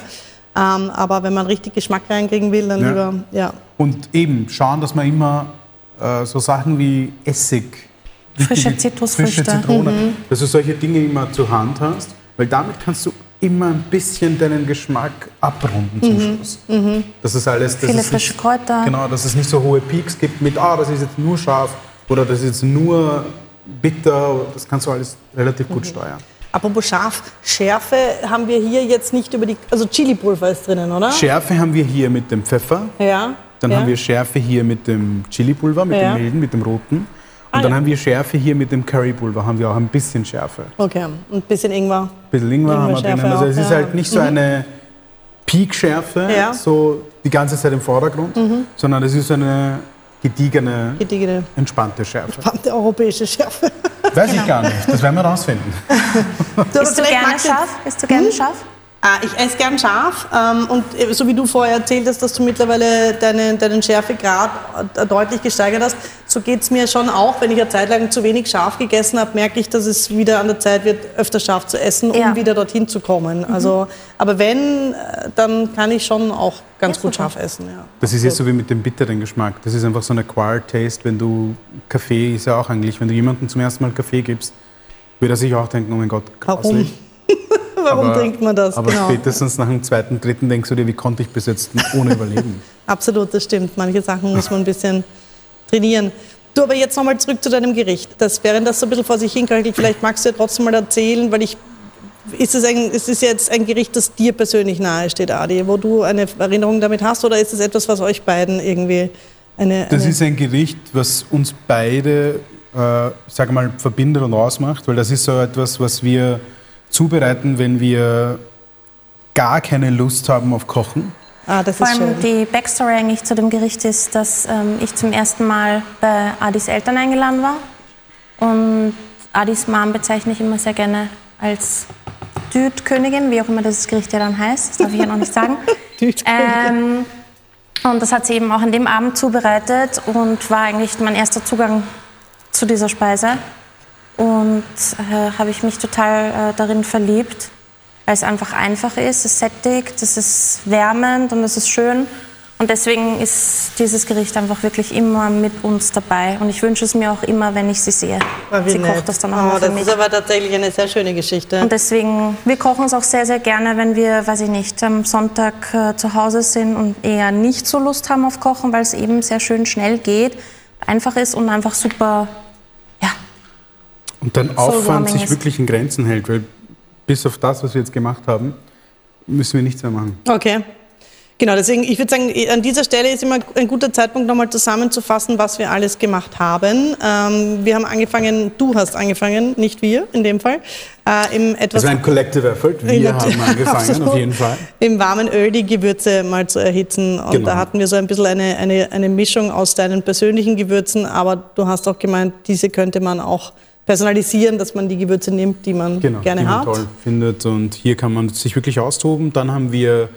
Ähm, aber wenn man richtig Geschmack reinkriegen will, dann Ja. lieber, ja. Und eben schauen, dass man immer äh, so Sachen wie Essig, Frische Zitrusfrüchte. frische Zitrone, dass du solche Dinge immer zur Hand hast, weil damit kannst du immer ein bisschen deinen Geschmack abrunden zum Schluss. Das ist alles. Das Viele ist frische nicht, Kräuter. Genau, dass es nicht so hohe Peaks gibt mit, ah, das ist jetzt nur scharf oder das ist jetzt nur bitter. Das kannst du alles relativ gut steuern. Apropos scharf, Schärfe haben wir hier jetzt nicht über die, also Chili-Pulver ist drinnen, oder? Schärfe haben wir hier mit dem Pfeffer. Ja. Dann ja. haben wir Schärfe hier mit dem Chili-Pulver, mit Ja. dem milden, mit dem roten. Und Ah, dann ja. haben wir Schärfe hier mit dem Currypulver, haben wir auch ein bisschen Schärfe. Ein Okay, und ein bisschen Ingwer. bisschen Ingwer haben wir drinnen. Also es ist halt nicht so eine Peak-Schärfe, so die ganze Zeit im Vordergrund, sondern es ist eine gediegene, Gediegene, entspannte Schärfe. verdammte europäische Schärfe. Weiß ich gar nicht, das werden wir rausfinden. Bist du gerne du- scharf? Bist du gerne scharf? Ah, ich esse gern scharf ähm, und äh, so wie du vorher erzählt hast, dass du mittlerweile deinen, deinen Schärfegrad äh, deutlich gesteigert hast, so geht es mir schon auch. Wenn ich eine Zeit lang zu wenig scharf gegessen habe, merke ich, dass es wieder an der Zeit wird, öfter scharf zu essen, um Ja. wieder dorthin zu kommen. Also, aber wenn, äh, dann kann ich schon auch ganz Ja, gut super. scharf essen. Ja. Das ist jetzt so wie mit dem bitteren Geschmack. Das ist einfach so eine Acquired Taste. Wenn du Kaffee ist ja auch eigentlich, wenn du jemandem zum ersten Mal Kaffee gibst, wird er sich auch denken, oh mein Gott, grauslich. Warum Aber- trinkt man das? Aber genau. spätestens nach dem zweiten, dritten denkst du dir, wie konnte ich bis jetzt ohne überleben? Absolut, das stimmt. Manche Sachen muss man ein bisschen trainieren. Du, aber jetzt nochmal zurück zu deinem Gericht. Das, während das so ein bisschen vor sich hinkalkelt, vielleicht magst du ja trotzdem mal erzählen, weil ich, ist es, ein, ist es jetzt ein Gericht, das dir persönlich nahe steht, Adi, wo du eine Erinnerung damit hast, oder ist es etwas, was euch beiden irgendwie eine... Das eine ist ein Gericht, was uns beide, äh, sage mal, verbindet und ausmacht, weil das ist so etwas, was wir zubereiten, wenn wir gar keine Lust haben auf Kochen. ah, das Vor ist allem schön. die Backstory eigentlich zu dem Gericht ist, dass ähm, ich zum ersten Mal bei Adis Eltern eingeladen war. Und Adis Mom bezeichne ich immer sehr gerne als Düt-Königin, wie auch immer das Gericht ja dann heißt. Das darf ich ja noch nicht sagen. Ähm, und das hat sie eben auch an dem Abend zubereitet und war eigentlich mein erster Zugang zu dieser Speise. Und äh, habe ich mich total äh, darin verliebt, weil es einfach einfach ist, es sättigt, es ist wärmend und es ist schön. Und deswegen ist dieses Gericht einfach wirklich immer mit uns dabei. Und ich wünsche es mir auch immer, wenn ich sie sehe. Wie sie nett. kocht das dann auch oh, Das mich. ist aber tatsächlich eine sehr schöne Geschichte. Und deswegen, wir kochen es auch sehr, sehr gerne, wenn wir, weiß ich nicht, am Sonntag äh, zu Hause sind und eher nicht so Lust haben auf Kochen, weil es eben sehr schön schnell geht. einfach ist und einfach super. Und dein Aufwand sich wirklich in Grenzen hält, weil bis auf das, was wir jetzt gemacht haben, müssen wir nichts mehr machen. Okay. Genau, deswegen, ich würde sagen, an dieser Stelle ist immer ein guter Zeitpunkt, nochmal zusammenzufassen, was wir alles gemacht haben. Ähm, wir haben angefangen, du hast angefangen, nicht wir in dem Fall. Äh, im etwas das war ein Collective Effort. Wir haben angefangen, auf jeden Fall. Im warmen Öl die Gewürze mal zu erhitzen. Und genau. da hatten wir so ein bisschen eine, eine, eine Mischung aus deinen persönlichen Gewürzen, aber du hast auch gemeint, diese könnte man auch personalisieren, dass man die Gewürze nimmt, die man genau, gerne die man hat. toll findet. Und hier kann man sich wirklich austoben. Dann haben wir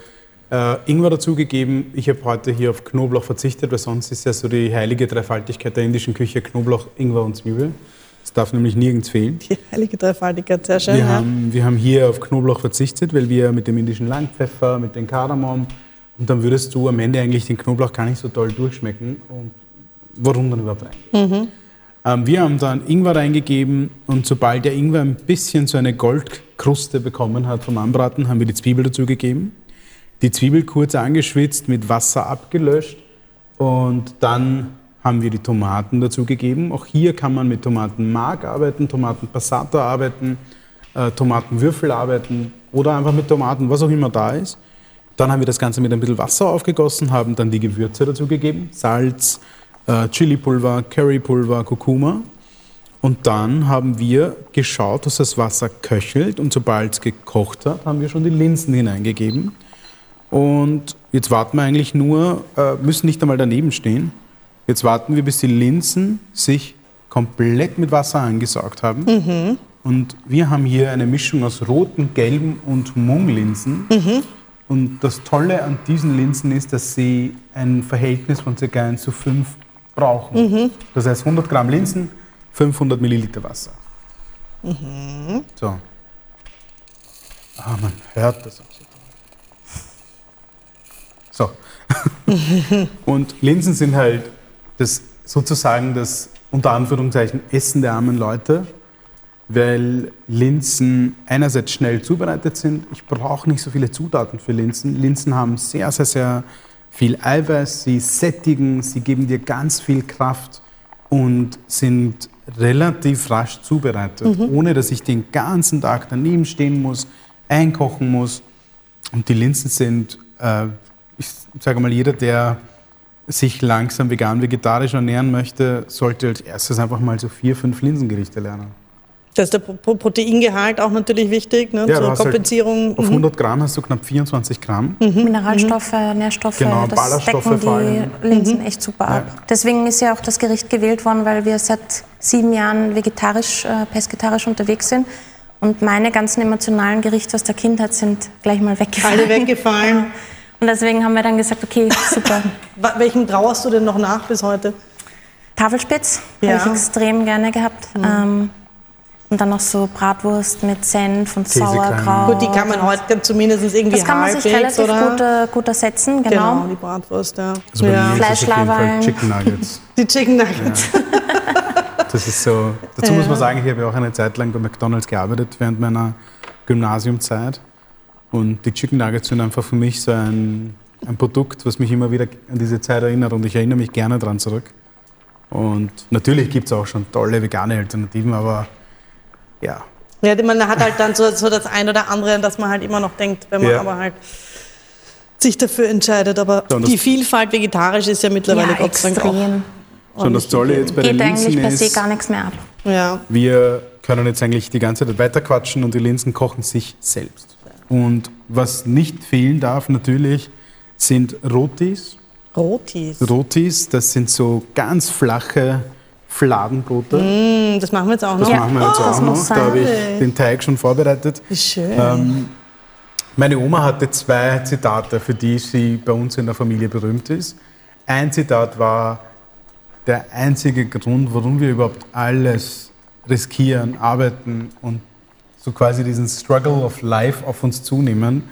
äh, Ingwer dazugegeben. Ich habe heute hier auf Knoblauch verzichtet, weil sonst ist ja so die heilige Dreifaltigkeit der indischen Küche Knoblauch, Ingwer und Zwiebel. Das darf nämlich nirgends fehlen. Die heilige Dreifaltigkeit, sehr schön. Wir, ja. haben, wir haben hier auf Knoblauch verzichtet, weil wir mit dem indischen Langpfeffer, mit dem Kardamom und dann würdest du am Ende eigentlich den Knoblauch gar nicht so toll durchschmecken. Und warum dann überhaupt rein? Mhm. Ähm, wir haben dann Ingwer reingegeben und sobald der Ingwer ein bisschen so eine Goldkruste bekommen hat vom Anbraten, haben wir die Zwiebel dazugegeben die Zwiebel kurz angeschwitzt, mit Wasser abgelöscht und dann haben wir die Tomaten dazugegeben. Auch hier kann man mit Tomatenmark arbeiten, Tomatenpassata arbeiten, äh, Tomatenwürfel arbeiten oder einfach mit Tomaten, was auch immer da ist. Dann haben wir das Ganze mit ein bisschen Wasser aufgegossen, haben dann die Gewürze dazugegeben, Salz, äh, Chilipulver, Currypulver, Kurkuma. Und dann haben wir geschaut, dass das Wasser köchelt und sobald es gekocht hat, haben wir schon die Linsen hineingegeben. Und jetzt warten wir eigentlich nur, äh, müssen nicht einmal daneben stehen. Jetzt warten wir, bis die Linsen sich komplett mit Wasser angesaugt haben. Mhm. Und wir haben hier eine Mischung aus roten, gelben und Munglinsen. Mhm. Und das Tolle an diesen Linsen ist, dass sie ein Verhältnis von ca. 1 zu 5 brauchen. Mhm. Das heißt 100 Gramm Linsen, 500 Milliliter Wasser. Mhm. So. Ah, man hört das auch. So. und Linsen sind halt das sozusagen das unter Anführungszeichen Essen der armen Leute, weil Linsen einerseits schnell zubereitet sind. Ich brauche nicht so viele Zutaten für Linsen. Linsen haben sehr, sehr, sehr viel Eiweiß, sie sättigen, sie geben dir ganz viel Kraft und sind relativ rasch zubereitet, mhm. ohne dass ich den ganzen Tag daneben stehen muss, einkochen muss. Und die Linsen sind äh, ich sage mal, jeder, der sich langsam vegan, vegetarisch ernähren möchte, sollte als erstes einfach mal so vier, fünf Linsengerichte lernen. Da ist der Proteingehalt auch natürlich wichtig ne, ja, zur halt Kompensierung. Halt auf 100 Gramm hast du knapp 24 Gramm. Mhm. Mineralstoffe, Nährstoffe, genau, das decken die Linsen mhm. echt super ab. Ja. Deswegen ist ja auch das Gericht gewählt worden, weil wir seit sieben Jahren vegetarisch, äh, pesketarisch unterwegs sind. Und meine ganzen emotionalen Gerichte aus der Kindheit sind gleich mal weggefallen. Alle weggefallen. Und deswegen haben wir dann gesagt, okay, super. Welchen trauerst du denn noch nach bis heute? Tafelspitz ja. habe ich extrem gerne gehabt. Mhm. Ähm, und dann noch so Bratwurst mit Senf und Sauerkraut. Gut, die kann man heute zumindest irgendwie Das kann man sich relativ gut, äh, gut, ersetzen, genau. Genau, die Bratwurst, ja. Also bei ja. mir Fleischlaberl. Chicken Nuggets. Die Chicken Nuggets. Ja. Das ist so. Dazu ja. muss man sagen, ich habe auch eine Zeit lang bei McDonalds gearbeitet während meiner Gymnasiumzeit. Und die Chicken Nuggets sind einfach für mich so ein, ein Produkt, was mich immer wieder an diese Zeit erinnert und ich erinnere mich gerne daran zurück. Und natürlich gibt es auch schon tolle vegane Alternativen, aber ja. Ja, man hat halt dann so, so das ein oder andere, dass man halt immer noch denkt, wenn man ja. aber halt sich dafür entscheidet. Aber so, die Vielfalt vegetarisch ist ja mittlerweile ja, Gott sei Dank auch. So, und das Tolle jetzt bei Geht den Linsen eigentlich per se gar nichts mehr ab. Ja. Wir können jetzt eigentlich die ganze Zeit weiterquatschen und die Linsen kochen sich selbst. Und was nicht fehlen darf natürlich, sind Rotis. Rotis? Rotis, das sind so ganz flache Fladenbrote. Mm, das machen wir jetzt auch noch. Das ja. machen wir jetzt oh, auch noch. Da habe ich den Teig schon vorbereitet. Wie schön. Ähm, meine Oma hatte zwei Zitate, für die sie bei uns in der Familie berühmt ist. Ein Zitat war, der einzige Grund, warum wir überhaupt alles riskieren, arbeiten und so quasi diesen Struggle of Life auf uns zunehmen,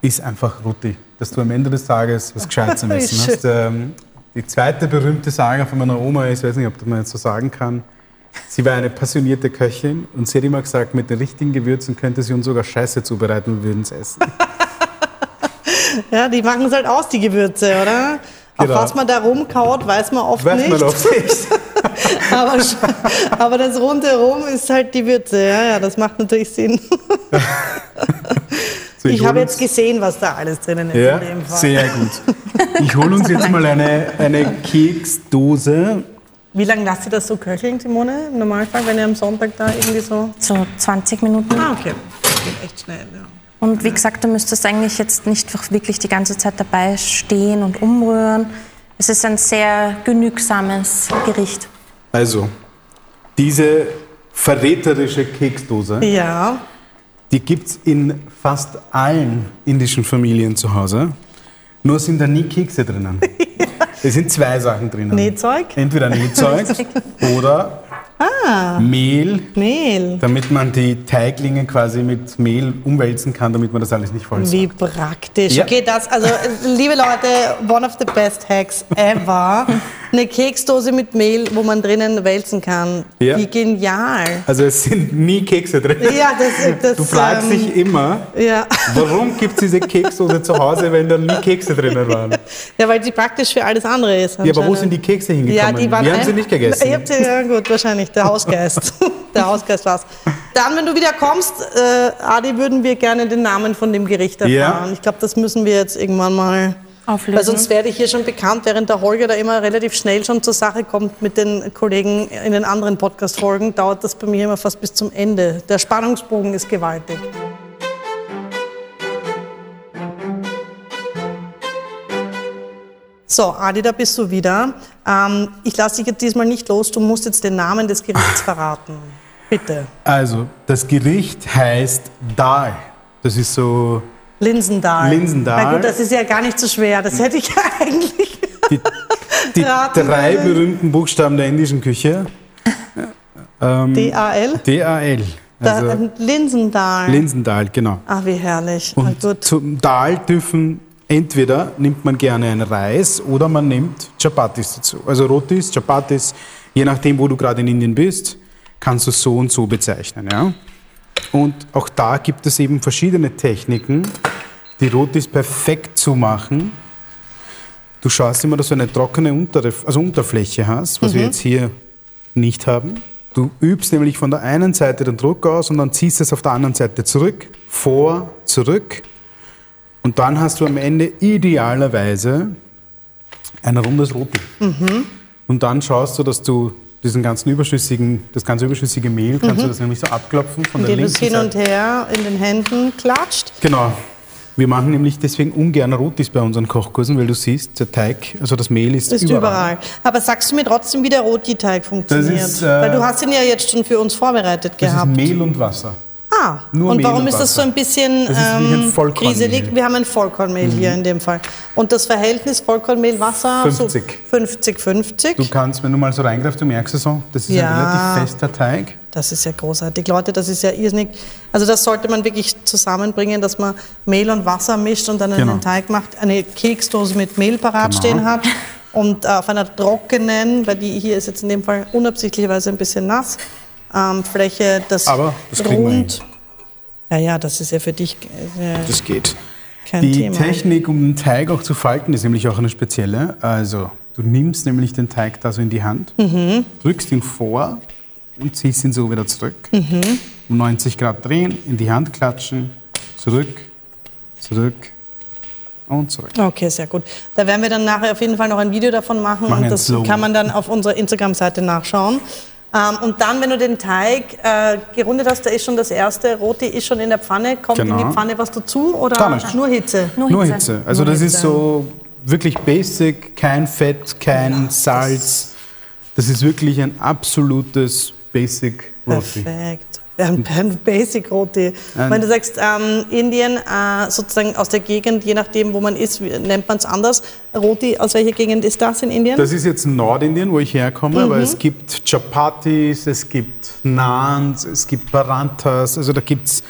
ist einfach Ruti. Dass du am Ende des Tages was Gescheites am Essen hast. Ähm, die zweite berühmte Sage von meiner Oma, ich weiß nicht, ob man jetzt so sagen kann, sie war eine passionierte Köchin und sie hat immer gesagt, mit den richtigen Gewürzen könnte sie uns sogar Scheiße zubereiten und würden es essen. ja, die machen es halt aus, die Gewürze, oder? Auf Genau. was man da rumkaut, weiß man oft Weiß nicht. man oft nicht. aber, aber das rundherum ist halt die Würze. Ja, ja, das macht natürlich Sinn. Ich habe jetzt gesehen, was da alles drinnen ist Ja, in dem Fall. sehr gut. Ich hole uns jetzt mal eine, eine Keksdose. Wie lange lasst ihr das so köcheln, Simone? Im Normalfall, wenn ihr am Sonntag da irgendwie so. So 20 Minuten. Ah, okay. Das geht echt schnell, ja. Und wie gesagt, du müsstest eigentlich jetzt nicht wirklich die ganze Zeit dabei stehen und umrühren. Es ist ein sehr genügsames Gericht. Also, diese verräterische Keksdose, Ja, die gibt es in fast allen indischen Familien zu Hause. Nur sind da nie Kekse drinnen. Es sind zwei Sachen drinnen. Nähzeug? Entweder Nähzeug oder Mehl, Mehl. damit man die Teiglinge quasi mit Mehl umwälzen kann, damit man das alles nicht voll Wie praktisch. Ja. Okay, das, also liebe Leute, one of the best hacks ever. Eine Keksdose mit Mehl, wo man drinnen wälzen kann. Ja. Wie genial. Also es sind nie Kekse drin. Ja, das, das Du fragst ähm, dich immer, Ja. warum gibt es diese Keksdose zu Hause, wenn da nie Kekse drinnen waren? ja, weil sie praktisch für alles andere ist. Ja, aber wo sind die Kekse hingekommen? Ja, die waren Wir haben sie nicht gegessen. Ihr habt sie, ja gut, wahrscheinlich, der Hausgeist. der Hausgeist war's. Dann, wenn du wieder kommst, äh, Adi, würden wir gerne den Namen von dem Gericht erfahren. Ja. Ich glaube, das müssen wir jetzt irgendwann mal Auflösen. Weil sonst werde ich hier schon bekannt, während der Holger da immer relativ schnell schon zur Sache kommt mit den Kollegen in den anderen Podcast-Folgen, dauert das bei mir immer fast bis zum Ende. Der Spannungsbogen ist gewaltig. So, Adi, da bist du wieder. Ähm, ich lasse dich jetzt diesmal nicht los. Du musst jetzt den Namen des Gerichts verraten. Bitte. Also, das Gericht heißt Dal. Das ist so Linsendal. Linsendal. Na gut, das ist ja gar nicht so schwer. Das hätte ich ja eigentlich. die, die drei können. berühmten Buchstaben der indischen Küche. Ähm, D-A-L. D-A-L. Da, Also ähm, Linsendal. Linsendal, genau. Ach, wie herrlich. Und gut. zum Dal dürfen entweder nimmt man gerne einen Reis oder man nimmt Chapatis dazu. Also Rotis, Chapatis, je nachdem, wo du gerade in Indien bist, kannst du so und so bezeichnen. Ja? Und auch da gibt es eben verschiedene Techniken, die Rotis perfekt zu machen. Du schaust immer, dass du eine trockene untere, also Unterfläche hast, was wir jetzt hier nicht haben. Du übst nämlich von der einen Seite den Druck aus und dann ziehst es auf der anderen Seite zurück, vor, zurück. Und dann hast du am Ende idealerweise ein rundes Roti. Und dann schaust du, dass du diesen ganzen überschüssigen, das ganze überschüssige Mehl, kannst du das nämlich so abklopfen von der Indem du es linken hin und Seite. her in den Händen klatscht. Genau. Wir machen nämlich deswegen ungern Rotis bei unseren Kochkursen, weil du siehst, der Teig, also das Mehl ist, Ist überall. Aber sagst du mir trotzdem, wie der Roti-Teig funktioniert? Das ist, äh, Weil du hast ihn ja jetzt schon für uns vorbereitet Das gehabt. ist Mehl und Wasser. Ah, Nur und Mehl warum und ist das so ein bisschen Das ähm. Mhm. kriselig? Wir haben ein Vollkornmehl hier in dem Fall. Und das Verhältnis Vollkornmehl, Wasser? 50. So 50, 50. Du kannst, wenn du mal so reingreifst, du merkst es so, das ist Ja. ein relativ fester Teig. Das ist ja großartig. Leute, das ist ja irrsinnig. Also das sollte man wirklich zusammenbringen, dass man Mehl und Wasser mischt und dann Genau. einen Teig macht, eine Keksdose mit Mehl parat Genau. stehen hat und auf einer trockenen, weil die hier ist jetzt in dem Fall unabsichtlicherweise ein bisschen nass, ähm, Fläche das, Aber das kriegen wir rund... Ja, ja, das ist ja für dich äh, Das geht. kein Die Thema. Technik, um den Teig auch zu falten, ist nämlich auch eine spezielle. Also, du nimmst nämlich den Teig da so in die Hand, Mhm. drückst ihn vor und ziehst ihn so wieder zurück. Mhm. Um 90 Grad drehen, in die Hand klatschen, zurück, zurück und zurück. Okay, sehr gut. Da werden wir dann nachher auf jeden Fall noch ein Video davon machen Machen und das kann man dann auf unserer Instagram-Seite nachschauen. Ähm, und dann, wenn du den Teig äh, gerundet hast, da ist schon das erste Roti ist schon in der Pfanne. Kommt in Genau. die Pfanne was dazu oder Gar nicht. nur Hitze? Nur Nur Hitze. Hitze. Also Nur das ist Hitze. so wirklich basic, kein Fett, kein Salz. Das ist wirklich ein absolutes Basic Roti. Perfekt. Ein Basic Roti. Ein- Wenn du sagst, ähm, Indien, äh, sozusagen aus der Gegend, je nachdem, wo man ist, nennt man es anders. Roti, aus welcher Gegend ist das in Indien? Das ist jetzt Nordindien, wo ich herkomme, aber Mhm. es gibt Chapatis, es gibt Naans, es gibt Paranthas. Also da gibt es,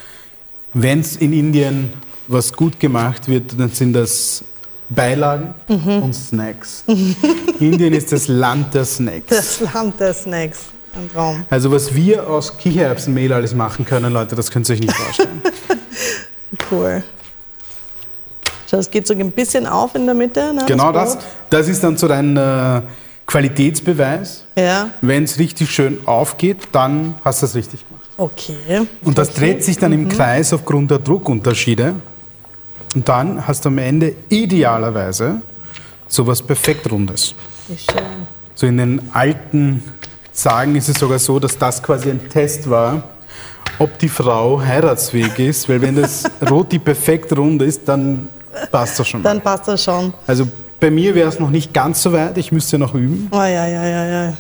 wenn es in Indien was gut gemacht wird, dann sind das Beilagen Mhm. und Snacks. Indien ist das Land der Snacks. das Land der Snacks. Ein Traum. Also was wir aus Kichererbsenmehl alles machen können, Leute, das könnt ihr euch nicht vorstellen. Cool. Das geht so ein bisschen auf in der Mitte. Ne, Genau das. Brot. Das ist dann so dein äh, Qualitätsbeweis. Ja, Wenn es richtig schön aufgeht, dann hast du es richtig gemacht. okay. Und das dreht sich dann im Kreis aufgrund der Druckunterschiede. Und dann hast du am Ende idealerweise sowas perfekt Rundes. Wie schön. So in den alten Sagen ist es sogar so, dass das quasi ein Test war, ob die Frau heiratsfähig ist, weil wenn das Roti perfekt rund ist, dann passt das schon. Dann passt das schon. Also bei mir wäre es noch nicht ganz so weit, ich müsste noch üben. Oh, ja, ja, ja, ja.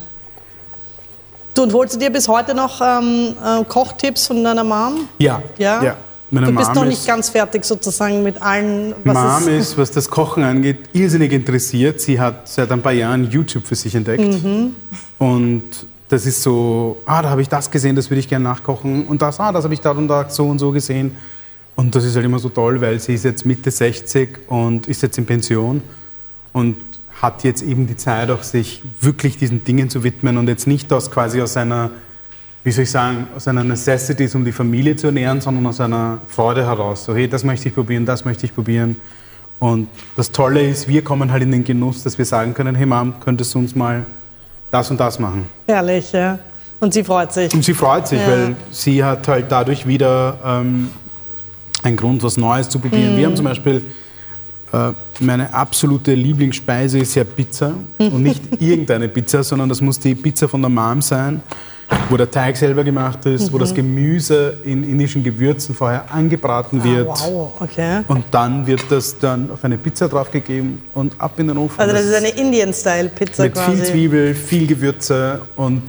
Du, und holst du dir bis heute noch ähm, äh, Kochtipps von deiner Mom? Ja, Ja? Meine du bist Mom noch nicht ganz fertig sozusagen mit allen, was Mom ist, was das Kochen angeht, irrsinnig interessiert. Sie hat seit ein paar Jahren YouTube für sich entdeckt. Mhm. Und das ist so, ah, da habe ich das gesehen, das würde ich gerne nachkochen. Und das, ah, das habe ich da und da so und so gesehen. Und das ist halt immer so toll, weil sie ist jetzt Mitte 60 und ist jetzt in Pension und hat jetzt eben die Zeit, auch sich wirklich diesen Dingen zu widmen und jetzt nicht aus quasi aus einer, wie soll ich sagen, aus einer Necessity, um die Familie zu ernähren, sondern aus einer Freude heraus. So, hey, das möchte ich probieren, das möchte ich probieren. Und das Tolle ist, wir kommen halt in den Genuss, dass wir sagen können, hey Mom, könntest du uns mal das und das machen? Herrlich, ja. Und sie freut sich. Und sie freut sich, Ja. weil sie hat halt dadurch wieder ähm, einen Grund, was Neues zu probieren. Mhm. Wir haben zum Beispiel äh, meine absolute Lieblingsspeise ist ja Pizza und nicht irgendeine Pizza, sondern das muss die Pizza von der Mom sein, wo der Teig selber gemacht ist, wo das Gemüse in indischen Gewürzen vorher angebraten wird. Mhm. Ah, wow, okay. Und dann wird das dann auf eine Pizza draufgegeben und ab in den Ofen. Also das ist eine Indian-Style-Pizza mit quasi. viel Zwiebel, viel Gewürze und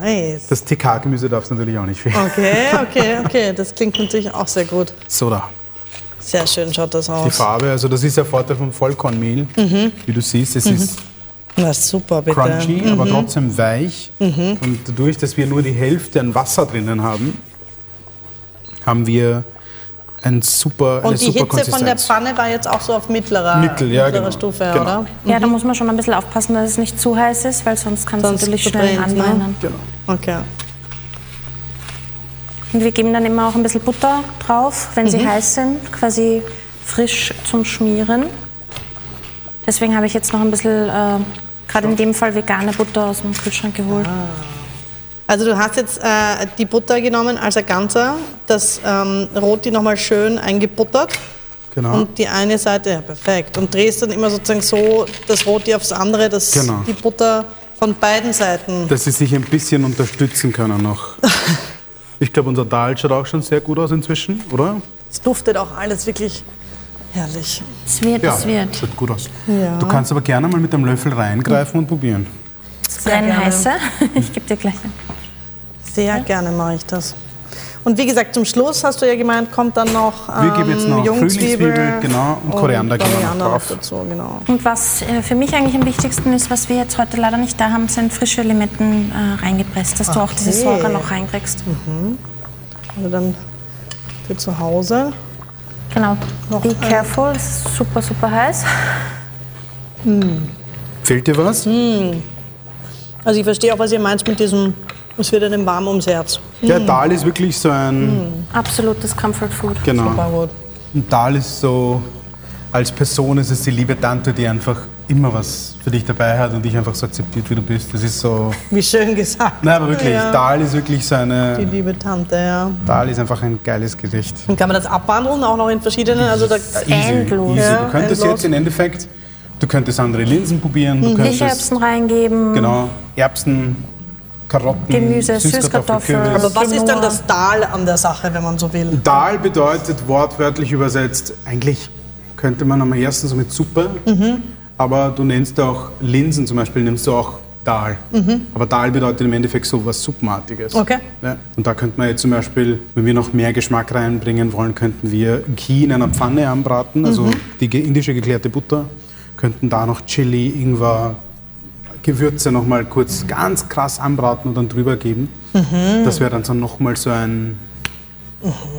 Nice. das TK-Gemüse darf es natürlich auch nicht fehlen. Okay, okay, okay. Das klingt natürlich auch sehr gut. So da. Sehr schön schaut das Die aus. Farbe, also das ist der Vorteil vom Vollkornmehl. Wie du siehst, es ist Na super, bitte. crunchy, aber trotzdem weich. Und dadurch, dass wir nur die Hälfte an Wasser drinnen haben, haben wir ein super, eine Und die super Hitze von der Konsistenz. Pfanne war jetzt auch so auf mittlerer, Mittel, ja, mittlerer genau. Stufe, Genau. oder? Ja, da muss man schon ein bisschen aufpassen, dass es nicht zu heiß ist, weil sonst kann es natürlich schnell ne? anbrennen. Genau. Okay. Und wir geben dann immer auch ein bisschen Butter drauf, wenn sie heiß sind, quasi frisch zum Schmieren. Deswegen habe ich jetzt noch ein bisschen, äh, gerade in dem Fall vegane Butter aus dem Kühlschrank geholt. Also du hast jetzt äh, die Butter genommen als ein Ganzer, das ähm, Roti nochmal schön eingebuttert Genau. und die eine Seite, ja perfekt, und drehst dann immer sozusagen so das Roti aufs andere, dass Genau. die Butter von beiden Seiten... Dass sie sich ein bisschen unterstützen können noch. Ich glaube, unser Dahl schaut auch schon sehr gut aus inzwischen, oder? Es duftet auch alles wirklich herrlich. Es wird, es wird. schaut gut aus. Du kannst aber gerne mal mit dem Löffel reingreifen und probieren. Brennen gerne. heiße. Ich gebe dir gleich ein. Sehr gerne mache ich das. Und wie gesagt, zum Schluss hast du ja gemeint, kommt dann noch ähm, Wir geben jetzt noch Jungzwiebel Frühlingszwiebel, genau, und Koriander wir noch Koriander drauf. dazu, genau. Und was äh, für mich eigentlich am wichtigsten ist, was wir jetzt heute leider nicht da haben, sind frische Limetten äh, reingepresst, dass du auch diese Okay. Säure noch reinkriegst. Also dann für zu Hause. Genau. Noch Be ein- careful, es ist super, super heiß. Fehlt dir was? Hm. Also ich verstehe auch, was ihr meint mit diesem, es wird einem warm ums Herz. Der Dahl ist wirklich so ein, Absolutes Comfort Food. genau. Super gut. Ein Dahl ist so, als Person ist es die liebe Tante, die einfach immer was für dich dabei hat und dich einfach so akzeptiert, wie du bist. Das ist so, Wie schön gesagt. nein, aber wirklich, Ja. Dahl ist wirklich so Die eine, liebe Tante, ja. Dahl ist einfach ein geiles Gericht. Und kann man das abwandeln, auch noch in verschiedenen, also da, Endlos. Easy. Ja, Du könntest endlos. jetzt im Endeffekt, du könntest andere Linsen probieren, du könntest Kichererbsen reingeben. genau, Erbsen, Karotten, Gemüse, Süßkartoffeln, Süßkartoffeln. Aber was ist dann das Dahl an der Sache, wenn man so will? Dahl bedeutet wortwörtlich übersetzt, eigentlich könnte man am ersten so mit Suppe, Mhm. Aber du nennst auch Linsen zum Beispiel, nimmst du auch Dahl. Aber Dahl bedeutet im Endeffekt so was Suppenartiges. Mhm. Okay. Ja. Und da könnte man jetzt zum Beispiel, wenn wir noch mehr Geschmack reinbringen wollen, könnten wir Ghee in einer Pfanne anbraten, also Mhm. die indische geklärte Butter, könnten da noch Chili, Ingwer, Gewürze noch mal kurz ganz krass anbraten und dann drüber geben. Mhm. Das wäre dann so noch mal so ein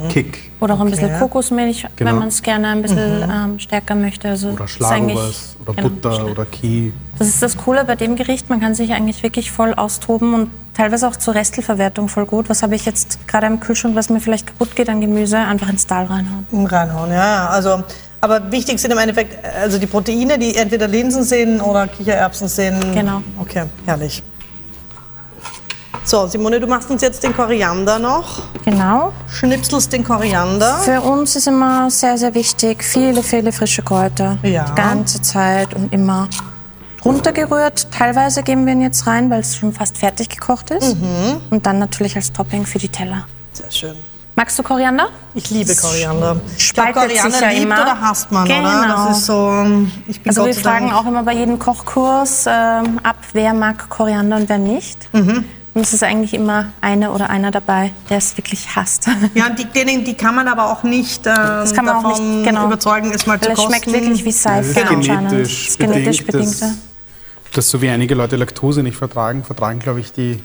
Kick. Oder auch ein bisschen Okay. Kokosmilch, Genau. wenn man es gerne ein bisschen ähm, stärker möchte. Also Oder Schlagobers oder genau, Butter oder Ghee. Das ist das Coole bei dem Gericht, man kann sich eigentlich wirklich voll austoben und teilweise auch zur Restelverwertung voll gut. Was habe ich jetzt gerade im Kühlschrank, was mir vielleicht kaputt geht an Gemüse, einfach ins Dahl reinhauen. Reinhauen, ja, ja. Also Aber wichtig sind im Endeffekt also die Proteine, die entweder Linsen sind oder Kichererbsen sind. Genau. Okay, herrlich. So, Simone, du machst uns jetzt den Koriander noch. Genau. Schnipselst den Koriander. Für uns ist immer sehr, sehr wichtig, viele, viele frische Kräuter. Ja. Die ganze Zeit und immer runtergerührt. Teilweise geben wir ihn jetzt rein, weil es schon fast fertig gekocht ist. Mhm. Und dann natürlich als Topping für die Teller. Sehr schön. Magst du Koriander? Ich liebe Koriander. Ich Spaltet glaub, Koriander sich ja liebt immer. oder hasst man, Genau. oder? Das ist so. Ich bin Also Gott wir fragen auch immer bei jedem Kochkurs ähm, ab, wer mag Koriander und wer nicht. Mhm. Und es ist eigentlich immer eine oder einer dabei, der es wirklich hasst. Ja, die, denen, die kann man aber auch nicht ähm, kann man auch davon nicht, genau. überzeugen, es mal Weil zu es kosten. schmeckt wirklich wie Seife Das ist anscheinend. genetisch Das ist genetisch bedingt, dass- dass so wie einige Leute Laktose nicht vertragen, vertragen, glaube ich, die,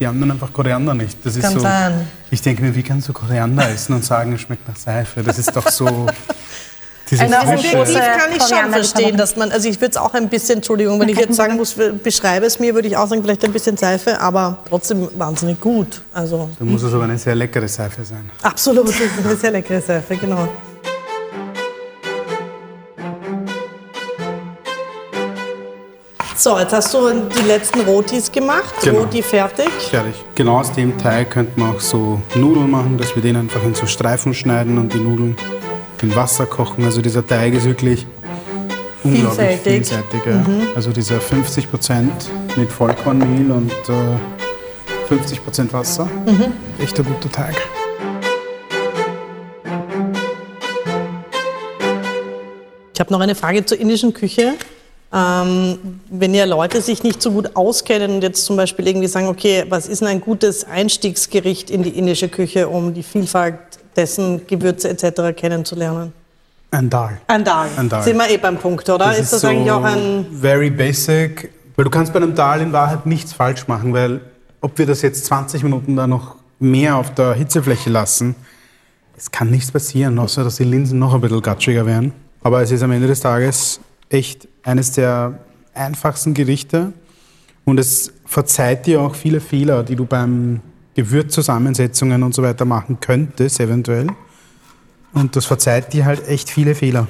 die anderen einfach Koriander nicht. Das ist Kann so, sein. Ich denke mir, wie kannst du Koriander essen und sagen, es schmeckt nach Seife? Das ist doch so. Diese Also objektiv große kann ich schon verstehen, dass man, also ich würde es auch ein bisschen, Entschuldigung, wenn ich jetzt sagen muss, beschreibe es mir, würde ich auch sagen, vielleicht ein bisschen Seife, aber trotzdem wahnsinnig gut. Also Da muss es aber eine sehr leckere Seife sein. absolut, das ist eine sehr leckere Seife, genau. So, jetzt hast du die letzten Rotis gemacht, Genau. Roti fertig. Fertig. Genau aus dem Teig könnte man auch so Nudeln machen, dass wir den einfach in so Streifen schneiden und die Nudeln in Wasser kochen. Also dieser Teig ist wirklich unglaublich Vielfältig. vielseitig. ja. Also dieser 50 Prozent mit Vollkornmehl und äh, 50 Prozent Wasser. Echt ein guter Teig. Ich habe noch eine Frage zur indischen Küche. Ähm, wenn ja Leute sich nicht so gut auskennen und jetzt zum Beispiel irgendwie sagen, okay, was ist denn ein gutes Einstiegsgericht in die indische Küche, um die Vielfalt dessen Gewürze etc. kennenzulernen? Ein Dal. Ein Dal. Sind wir eh beim Punkt, oder? ist, das eigentlich auch ein... Very basic. Weil du kannst bei einem Dal in Wahrheit nichts falsch machen, weil ob wir das jetzt 20 Minuten da noch mehr auf der Hitzefläche lassen, es kann nichts passieren, außer dass die Linsen noch ein bisschen gatschiger werden. Aber es ist am Ende des Tages echt eines der einfachsten Gerichte und es verzeiht dir auch viele Fehler, die du beim Gewürzzusammensetzungen und so weiter machen könntest, eventuell. Und das verzeiht dir halt echt viele Fehler.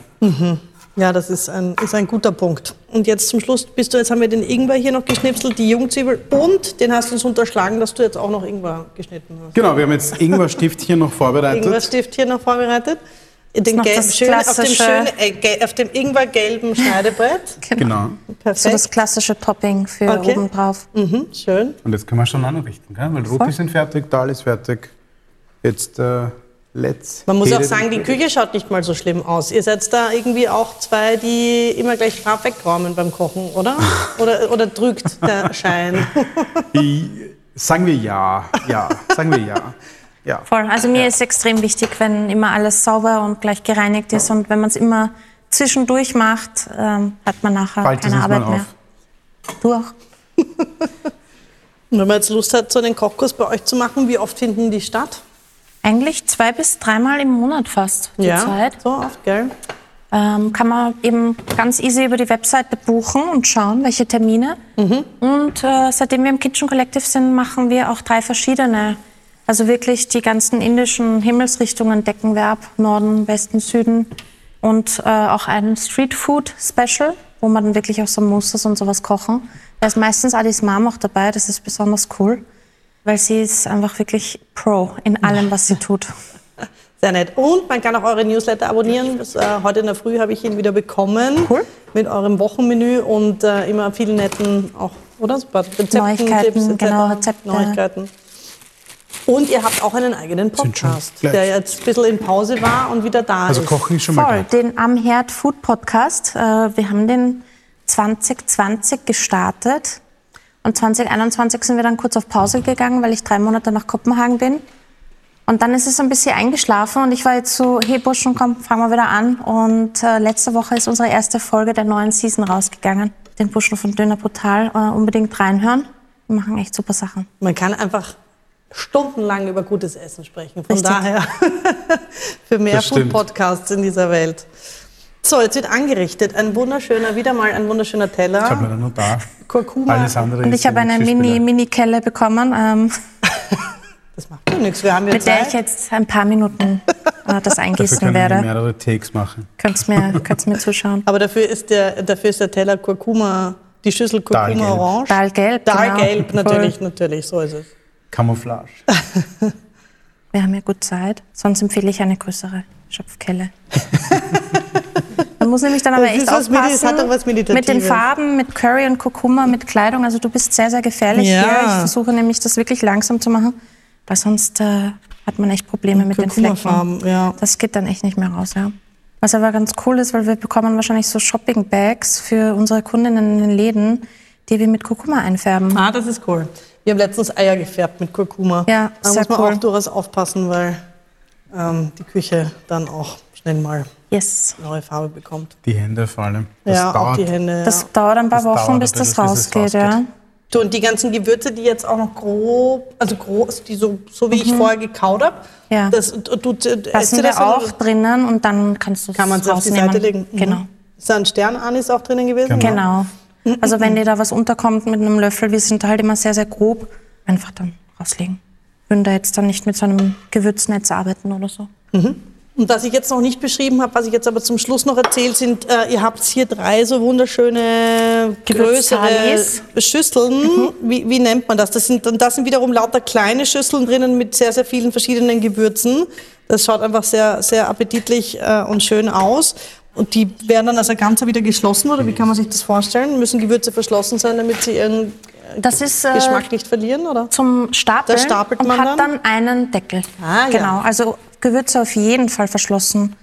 Ja, das ist ein, ist ein guter Punkt. Und jetzt zum Schluss bist du, jetzt haben wir den Ingwer hier noch geschnipselt, die Jungzwiebel und den hast du uns unterschlagen, dass du jetzt auch noch Ingwer geschnitten hast. Genau, wir haben jetzt Ingwerstift hier noch vorbereitet. Ingwerstift hier noch vorbereitet. Den noch gelb- das schön, auf, dem schönen, äh, auf dem Ingwergelben Schneidebrett. Genau. Perfekt. So das klassische Topping für Okay. oben drauf. mhm, schön. Und jetzt können wir schon anrichten, gell? weil Roti sind fertig, Dal ist fertig. Jetzt äh, let's. Man muss auch sagen, die Küche schaut nicht mal so schlimm aus. Ihr seid da irgendwie auch zwei, die immer gleich brav wegräumen beim Kochen, oder? Oder, oder drückt der Schein? Sagen wir ja. Ja, sagen wir ja. Ja. Voll. Also mir ist extrem wichtig, wenn immer alles sauber und gleich gereinigt ist und wenn man es immer zwischendurch macht, ähm, hat man nachher Bald keine Arbeit mehr. Du auch. Und wenn man jetzt Lust hat, so einen Kochkurs bei euch zu machen, wie oft finden die statt? Eigentlich zwei bis dreimal im Monat fast zur Zeit. so oft, gell? Ähm, kann man eben ganz easy über die Webseite buchen und schauen, welche Termine. Und äh, seitdem wir im Kitchen Collective sind, machen wir auch drei verschiedene. Also wirklich die ganzen indischen Himmelsrichtungen decken wir ab. Norden, Westen, Süden. Und äh, auch ein Street Food Special, wo man dann wirklich auch so Musters und sowas kochen. Da ist meistens Adis Mom auch dabei, das ist besonders cool. Weil sie ist einfach wirklich Pro in allem, was sie tut. Sehr nett. Und man kann auch eure Newsletter abonnieren. Das, äh, heute in der Früh habe ich ihn wieder bekommen. Cool. Mit eurem Wochenmenü und äh, immer vielen netten, auch, oder? Super. Rezepten, Neuigkeiten, Tipps, genau, Rezepte. Neuigkeiten. Und ihr habt auch einen eigenen Podcast, der jetzt ein bisschen in Pause war und wieder da Also ist. Kochen ist schon mal Voll, den Am Herd Food Podcast. Äh, wir haben den 2020 gestartet. Und 2021 sind wir dann kurz auf Pause gegangen, weil ich drei Monate nach Kopenhagen bin. Und dann ist es ein bisschen eingeschlafen und ich war jetzt so, hey Burschen, komm, fangen wir wieder an. Und äh, letzte Woche ist unsere erste Folge der neuen Season rausgegangen. Den Burschen von Döner Brutal äh, unbedingt reinhören. Wir machen echt super Sachen. Man kann einfach stundenlang über gutes Essen sprechen. Von Richtig. daher für mehr. Food-Podcasts in dieser Welt. So, jetzt wird angerichtet. Ein wunderschöner, wieder mal ein wunderschöner Ich habe Teller. mir nur da. Kurkuma. Alles andere Und ich habe eine Geschichte. Mini- Mini-Kelle bekommen. Ähm, Das macht ja nichts. Wir haben ja mit der ich Zeit. jetzt ein paar Minuten äh, das Dafür eingießen wir werde. mehrere Takes machen. Könnt's mir, könnt's mir zuschauen. Aber dafür ist der, dafür ist der Teller Kurkuma, die Schüssel Kurkuma Dahlgelb. orange. Dahlgelb, Dahlgelb, genau. natürlich, natürlich, so ist es. Camouflage. Wir haben ja gut Zeit. Sonst empfehle ich eine größere Schöpfkelle. Man muss nämlich dann aber Das echt aufpassen. was mit den. Farben, mit Curry und Kurkuma, mit Kleidung. Also du bist sehr, sehr gefährlich Ja. hier. Ich versuche nämlich das wirklich langsam zu machen, weil sonst äh, hat man echt Probleme mit den Flecken. Kurkuma-Farben, ja. Das geht dann echt nicht mehr raus, ja. Was aber ganz cool ist, weil wir bekommen wahrscheinlich so Shopping-Bags für unsere Kundinnen in den Läden, die wir mit Kurkuma einfärben. Ah, das ist cool. Wir haben letztens Eier gefärbt mit Kurkuma. Ja, da sehr muss man cool. auch durchaus aufpassen, weil ähm, die Küche dann auch schnell mal Yes. neue Farbe bekommt. Die Hände vor allem. Das ja, auch dauert. die Hände. Das ja. dauert ein paar Das Wochen, bis das bis rausgeht, ja. So, und die ganzen Gewürze, die jetzt auch noch grob, also groß, die so, so wie ich vorher gekaut habe, Mhm. Ja. das, du, du, Lassen wir das auch oder drinnen und dann kannst du es kann man es auf die. Seite legen? Mhm. Genau. Ist da ein Sternanis auch drinnen gewesen? Genau. Genau. Also wenn dir da was unterkommt mit einem Löffel, wir sind halt immer sehr, sehr grob, einfach dann rauslegen. Würden da jetzt dann nicht mit so einem Gewürznetz arbeiten oder so. Und was ich jetzt noch nicht beschrieben habe, was ich jetzt aber zum Schluss noch erzähle, sind, äh, ihr habt hier drei so wunderschöne größere. Schüsseln. Wie, wie nennt man das? Das sind, und da sind wiederum lauter kleine Schüsseln drinnen mit sehr, sehr vielen verschiedenen Gewürzen. Das schaut einfach sehr, sehr appetitlich äh, und schön aus. Und die werden dann als ein Ganzer wieder geschlossen, oder wie kann man sich das vorstellen? Müssen Gewürze verschlossen sein, damit sie ihren ist äh, Geschmack nicht verlieren, oder? zum Stapeln stapelt und man hat dann? dann einen Deckel. Ah, ja. Genau, also Gewürze auf jeden Fall verschlossen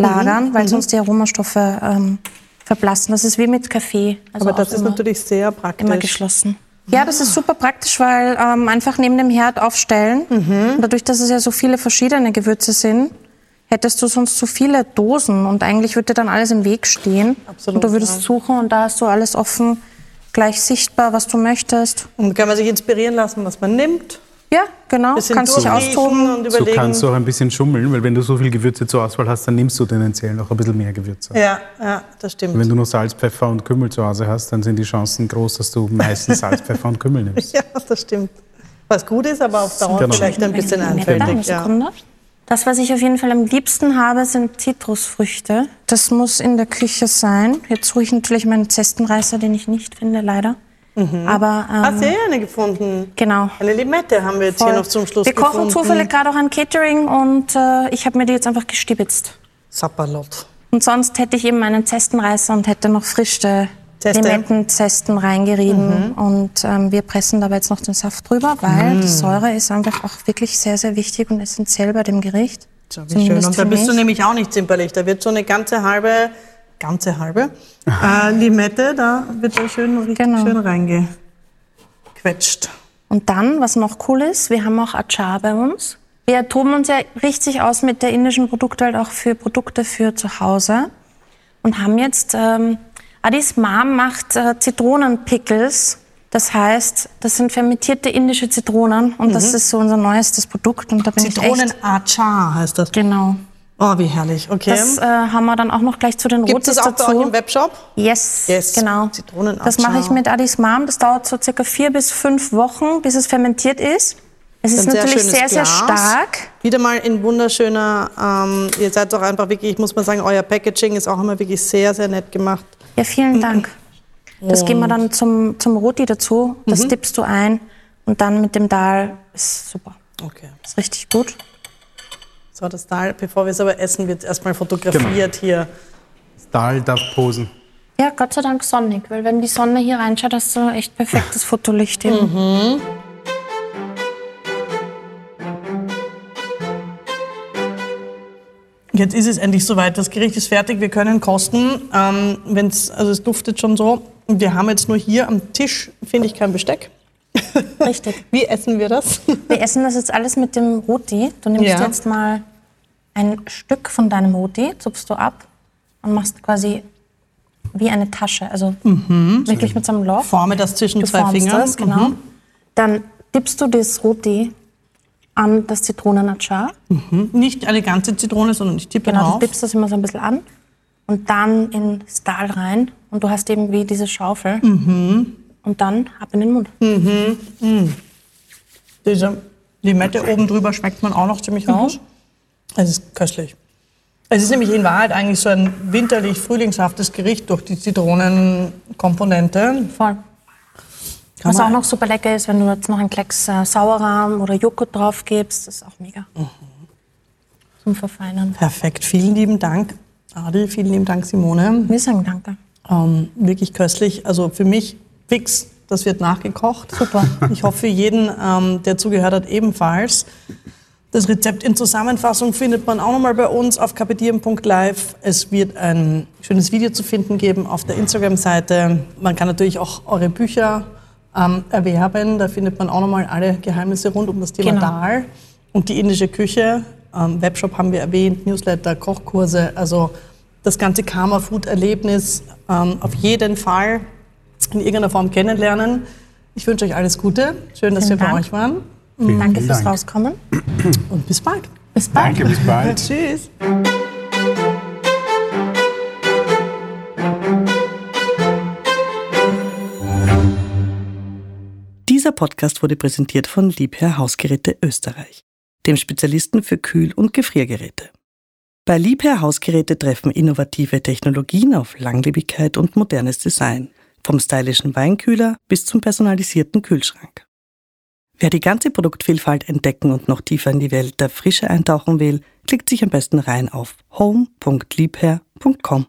Mhm, lagern, weil sonst die Aromastoffe ähm, verblassen. Das ist wie mit Kaffee. Also Aber das ist natürlich sehr praktisch. immer geschlossen. Ja, das ist super praktisch, weil ähm, einfach neben dem Herd aufstellen. Mhm. Und dadurch, dass es ja so viele verschiedene Gewürze sind, hättest du sonst zu viele Dosen und eigentlich würde dir dann alles im Weg stehen. Absolut, und du würdest ja. suchen und da hast du alles offen, gleich sichtbar, was du möchtest. Und kann man sich inspirieren lassen, was man nimmt. Ja, genau. Bisschen Kannst dich austoben. und So überlegen. kannst du auch ein bisschen schummeln, weil wenn du so viel Gewürze zur Auswahl hast, dann nimmst du tendenziell noch ein bisschen mehr Gewürze. Ja, ja, das stimmt. Wenn du nur Salz, Pfeffer und Kümmel zu Hause hast, dann sind die Chancen groß, dass du meistens Salz, Pfeffer und Kümmel nimmst. Ja, das stimmt. Was gut ist, aber auf Dauer Genau. vielleicht ein bisschen einfältig. Ja. Das, was ich auf jeden Fall am liebsten habe, sind Zitrusfrüchte. Das muss in der Küche sein. Jetzt suche ich natürlich meinen Zestenreißer, den ich nicht finde, leider. Aber ähm, Hast du eh eine gefunden? genau. Eine Limette haben wir jetzt Voll. hier noch zum Schluss Wir kochen gefunden. zufällig gerade auch ein Catering und äh, ich habe mir die jetzt einfach gestibitzt. Sapperlot. Und sonst hätte ich eben meinen Zestenreißer und hätte noch frische Zeste. Limettenzesten reingerieben. Und ähm, wir pressen dabei jetzt noch den Saft drüber, weil die Säure ist einfach auch wirklich sehr, sehr wichtig und essentiell bei dem Gericht. So, wie schön. Und da bist du nämlich auch nicht zimperlich. Da wird so eine ganze halbe, ganze halbe äh, Limette, da wird da schön, richtig Genau. schön reingequetscht. Und dann, was noch cool ist, wir haben auch Achar bei uns. Wir toben uns ja richtig aus mit der indischen Produktwelt auch für Produkte für zu Hause und haben jetzt, ähm, Adis Mom macht äh, Zitronenpickles. Das heißt, das sind fermentierte indische Zitronen und das ist so unser neuestes Produkt. Und da bin Zitronen Achar heißt das. Genau. Oh, wie herrlich. Okay. Das äh, haben wir dann auch noch gleich zu den Gibt es auch bei dazu. euch im Webshop? Yes, Yes, genau. Zitronenachar. Das mache ich mit Adis Mom. Das dauert so circa vier bis fünf Wochen, bis es fermentiert ist. Es ist sehr natürlich sehr, sehr Glas. stark. Wieder mal in wunderschöner, ähm, ihr seid doch einfach wirklich, ich muss mal sagen, euer Packaging ist auch immer wirklich sehr, sehr nett gemacht. Ja, vielen Dank. Das geben wir dann zum, zum Roti dazu. Das dippst du ein und dann mit dem Dal. Ist super. Okay. Ist richtig gut. So, das da, bevor wir es aber essen, wird erstmal fotografiert hier. Dahl darf posen. Ja, Gott sei Dank sonnig, weil wenn die Sonne hier reinschaut, hast du echt perfektes Fotolicht. eben. Jetzt ist es endlich soweit. Das Gericht ist fertig. Wir können kosten. Ähm, wenn's, also es duftet schon so. Wir haben jetzt nur hier am Tisch, finde ich, kein Besteck. Richtig. Wie essen wir das? Wir essen das jetzt alles mit dem Roti. Du nimmst Ja. jetzt mal ein Stück von deinem Roti, zupfst du ab und machst quasi wie eine Tasche. Also wirklich mit so einem Loch. Forme das zwischen Du zwei Fingern. das, genau. Dann dippst du das Roti an das Zitronenachar. Mhm. Nicht eine ganze Zitrone, sondern ich tippe Genau, du drauf. dippst das immer so ein bisschen an und dann ins Dahl rein. Und du hast eben wie diese Schaufel. Mhm. Und dann ab in den Mund. Diese Limette oben drüber schmeckt man auch noch ziemlich raus. Es ist köstlich. Es ist nämlich in Wahrheit eigentlich so ein winterlich frühlingshaftes Gericht durch die Zitronenkomponente. Voll. Was auch noch super lecker ist, wenn du jetzt noch einen Klecks äh, Sauerrahm oder Joghurt drauf gibst, das ist auch mega. Mhm. Zum Verfeinern. Perfekt. Vielen lieben Dank, Adi. Vielen lieben Dank, Simone. Wir sagen danke. Ähm, wirklich köstlich. Also für mich fix. Das wird nachgekocht. Super. Ich hoffe für jeden, ähm, der zugehört hat, ebenfalls. Das Rezept in Zusammenfassung findet man auch nochmal bei uns auf kapitieren.live. Es wird ein schönes Video zu finden geben auf der Instagram-Seite. Man kann natürlich auch eure Bücher ähm, erwerben. Da findet man auch nochmal alle Geheimnisse rund um das Thema Genau. Dal und die indische Küche. Ähm, Webshop haben wir erwähnt, Newsletter, Kochkurse. Also das ganze Karma-Food-Erlebnis ähm, auf jeden Fall in irgendeiner Form kennenlernen. Ich wünsche euch alles Gute. Schön, dass Vielen wir bei Dank. euch waren. Vielen Danke fürs Dank. Rauskommen. Und bis bald. Bis bald. Danke, bis bald. Tschüss. Dieser Podcast wurde präsentiert von Liebherr Hausgeräte Österreich, dem Spezialisten für Kühl- und Gefriergeräte. Bei Liebherr Hausgeräte treffen innovative Technologien auf Langlebigkeit und modernes Design, vom stylischen Weinkühler bis zum personalisierten Kühlschrank. Wer die ganze Produktvielfalt entdecken und noch tiefer in die Welt der Frische eintauchen will, klickt sich am besten rein auf home.liebherr.com.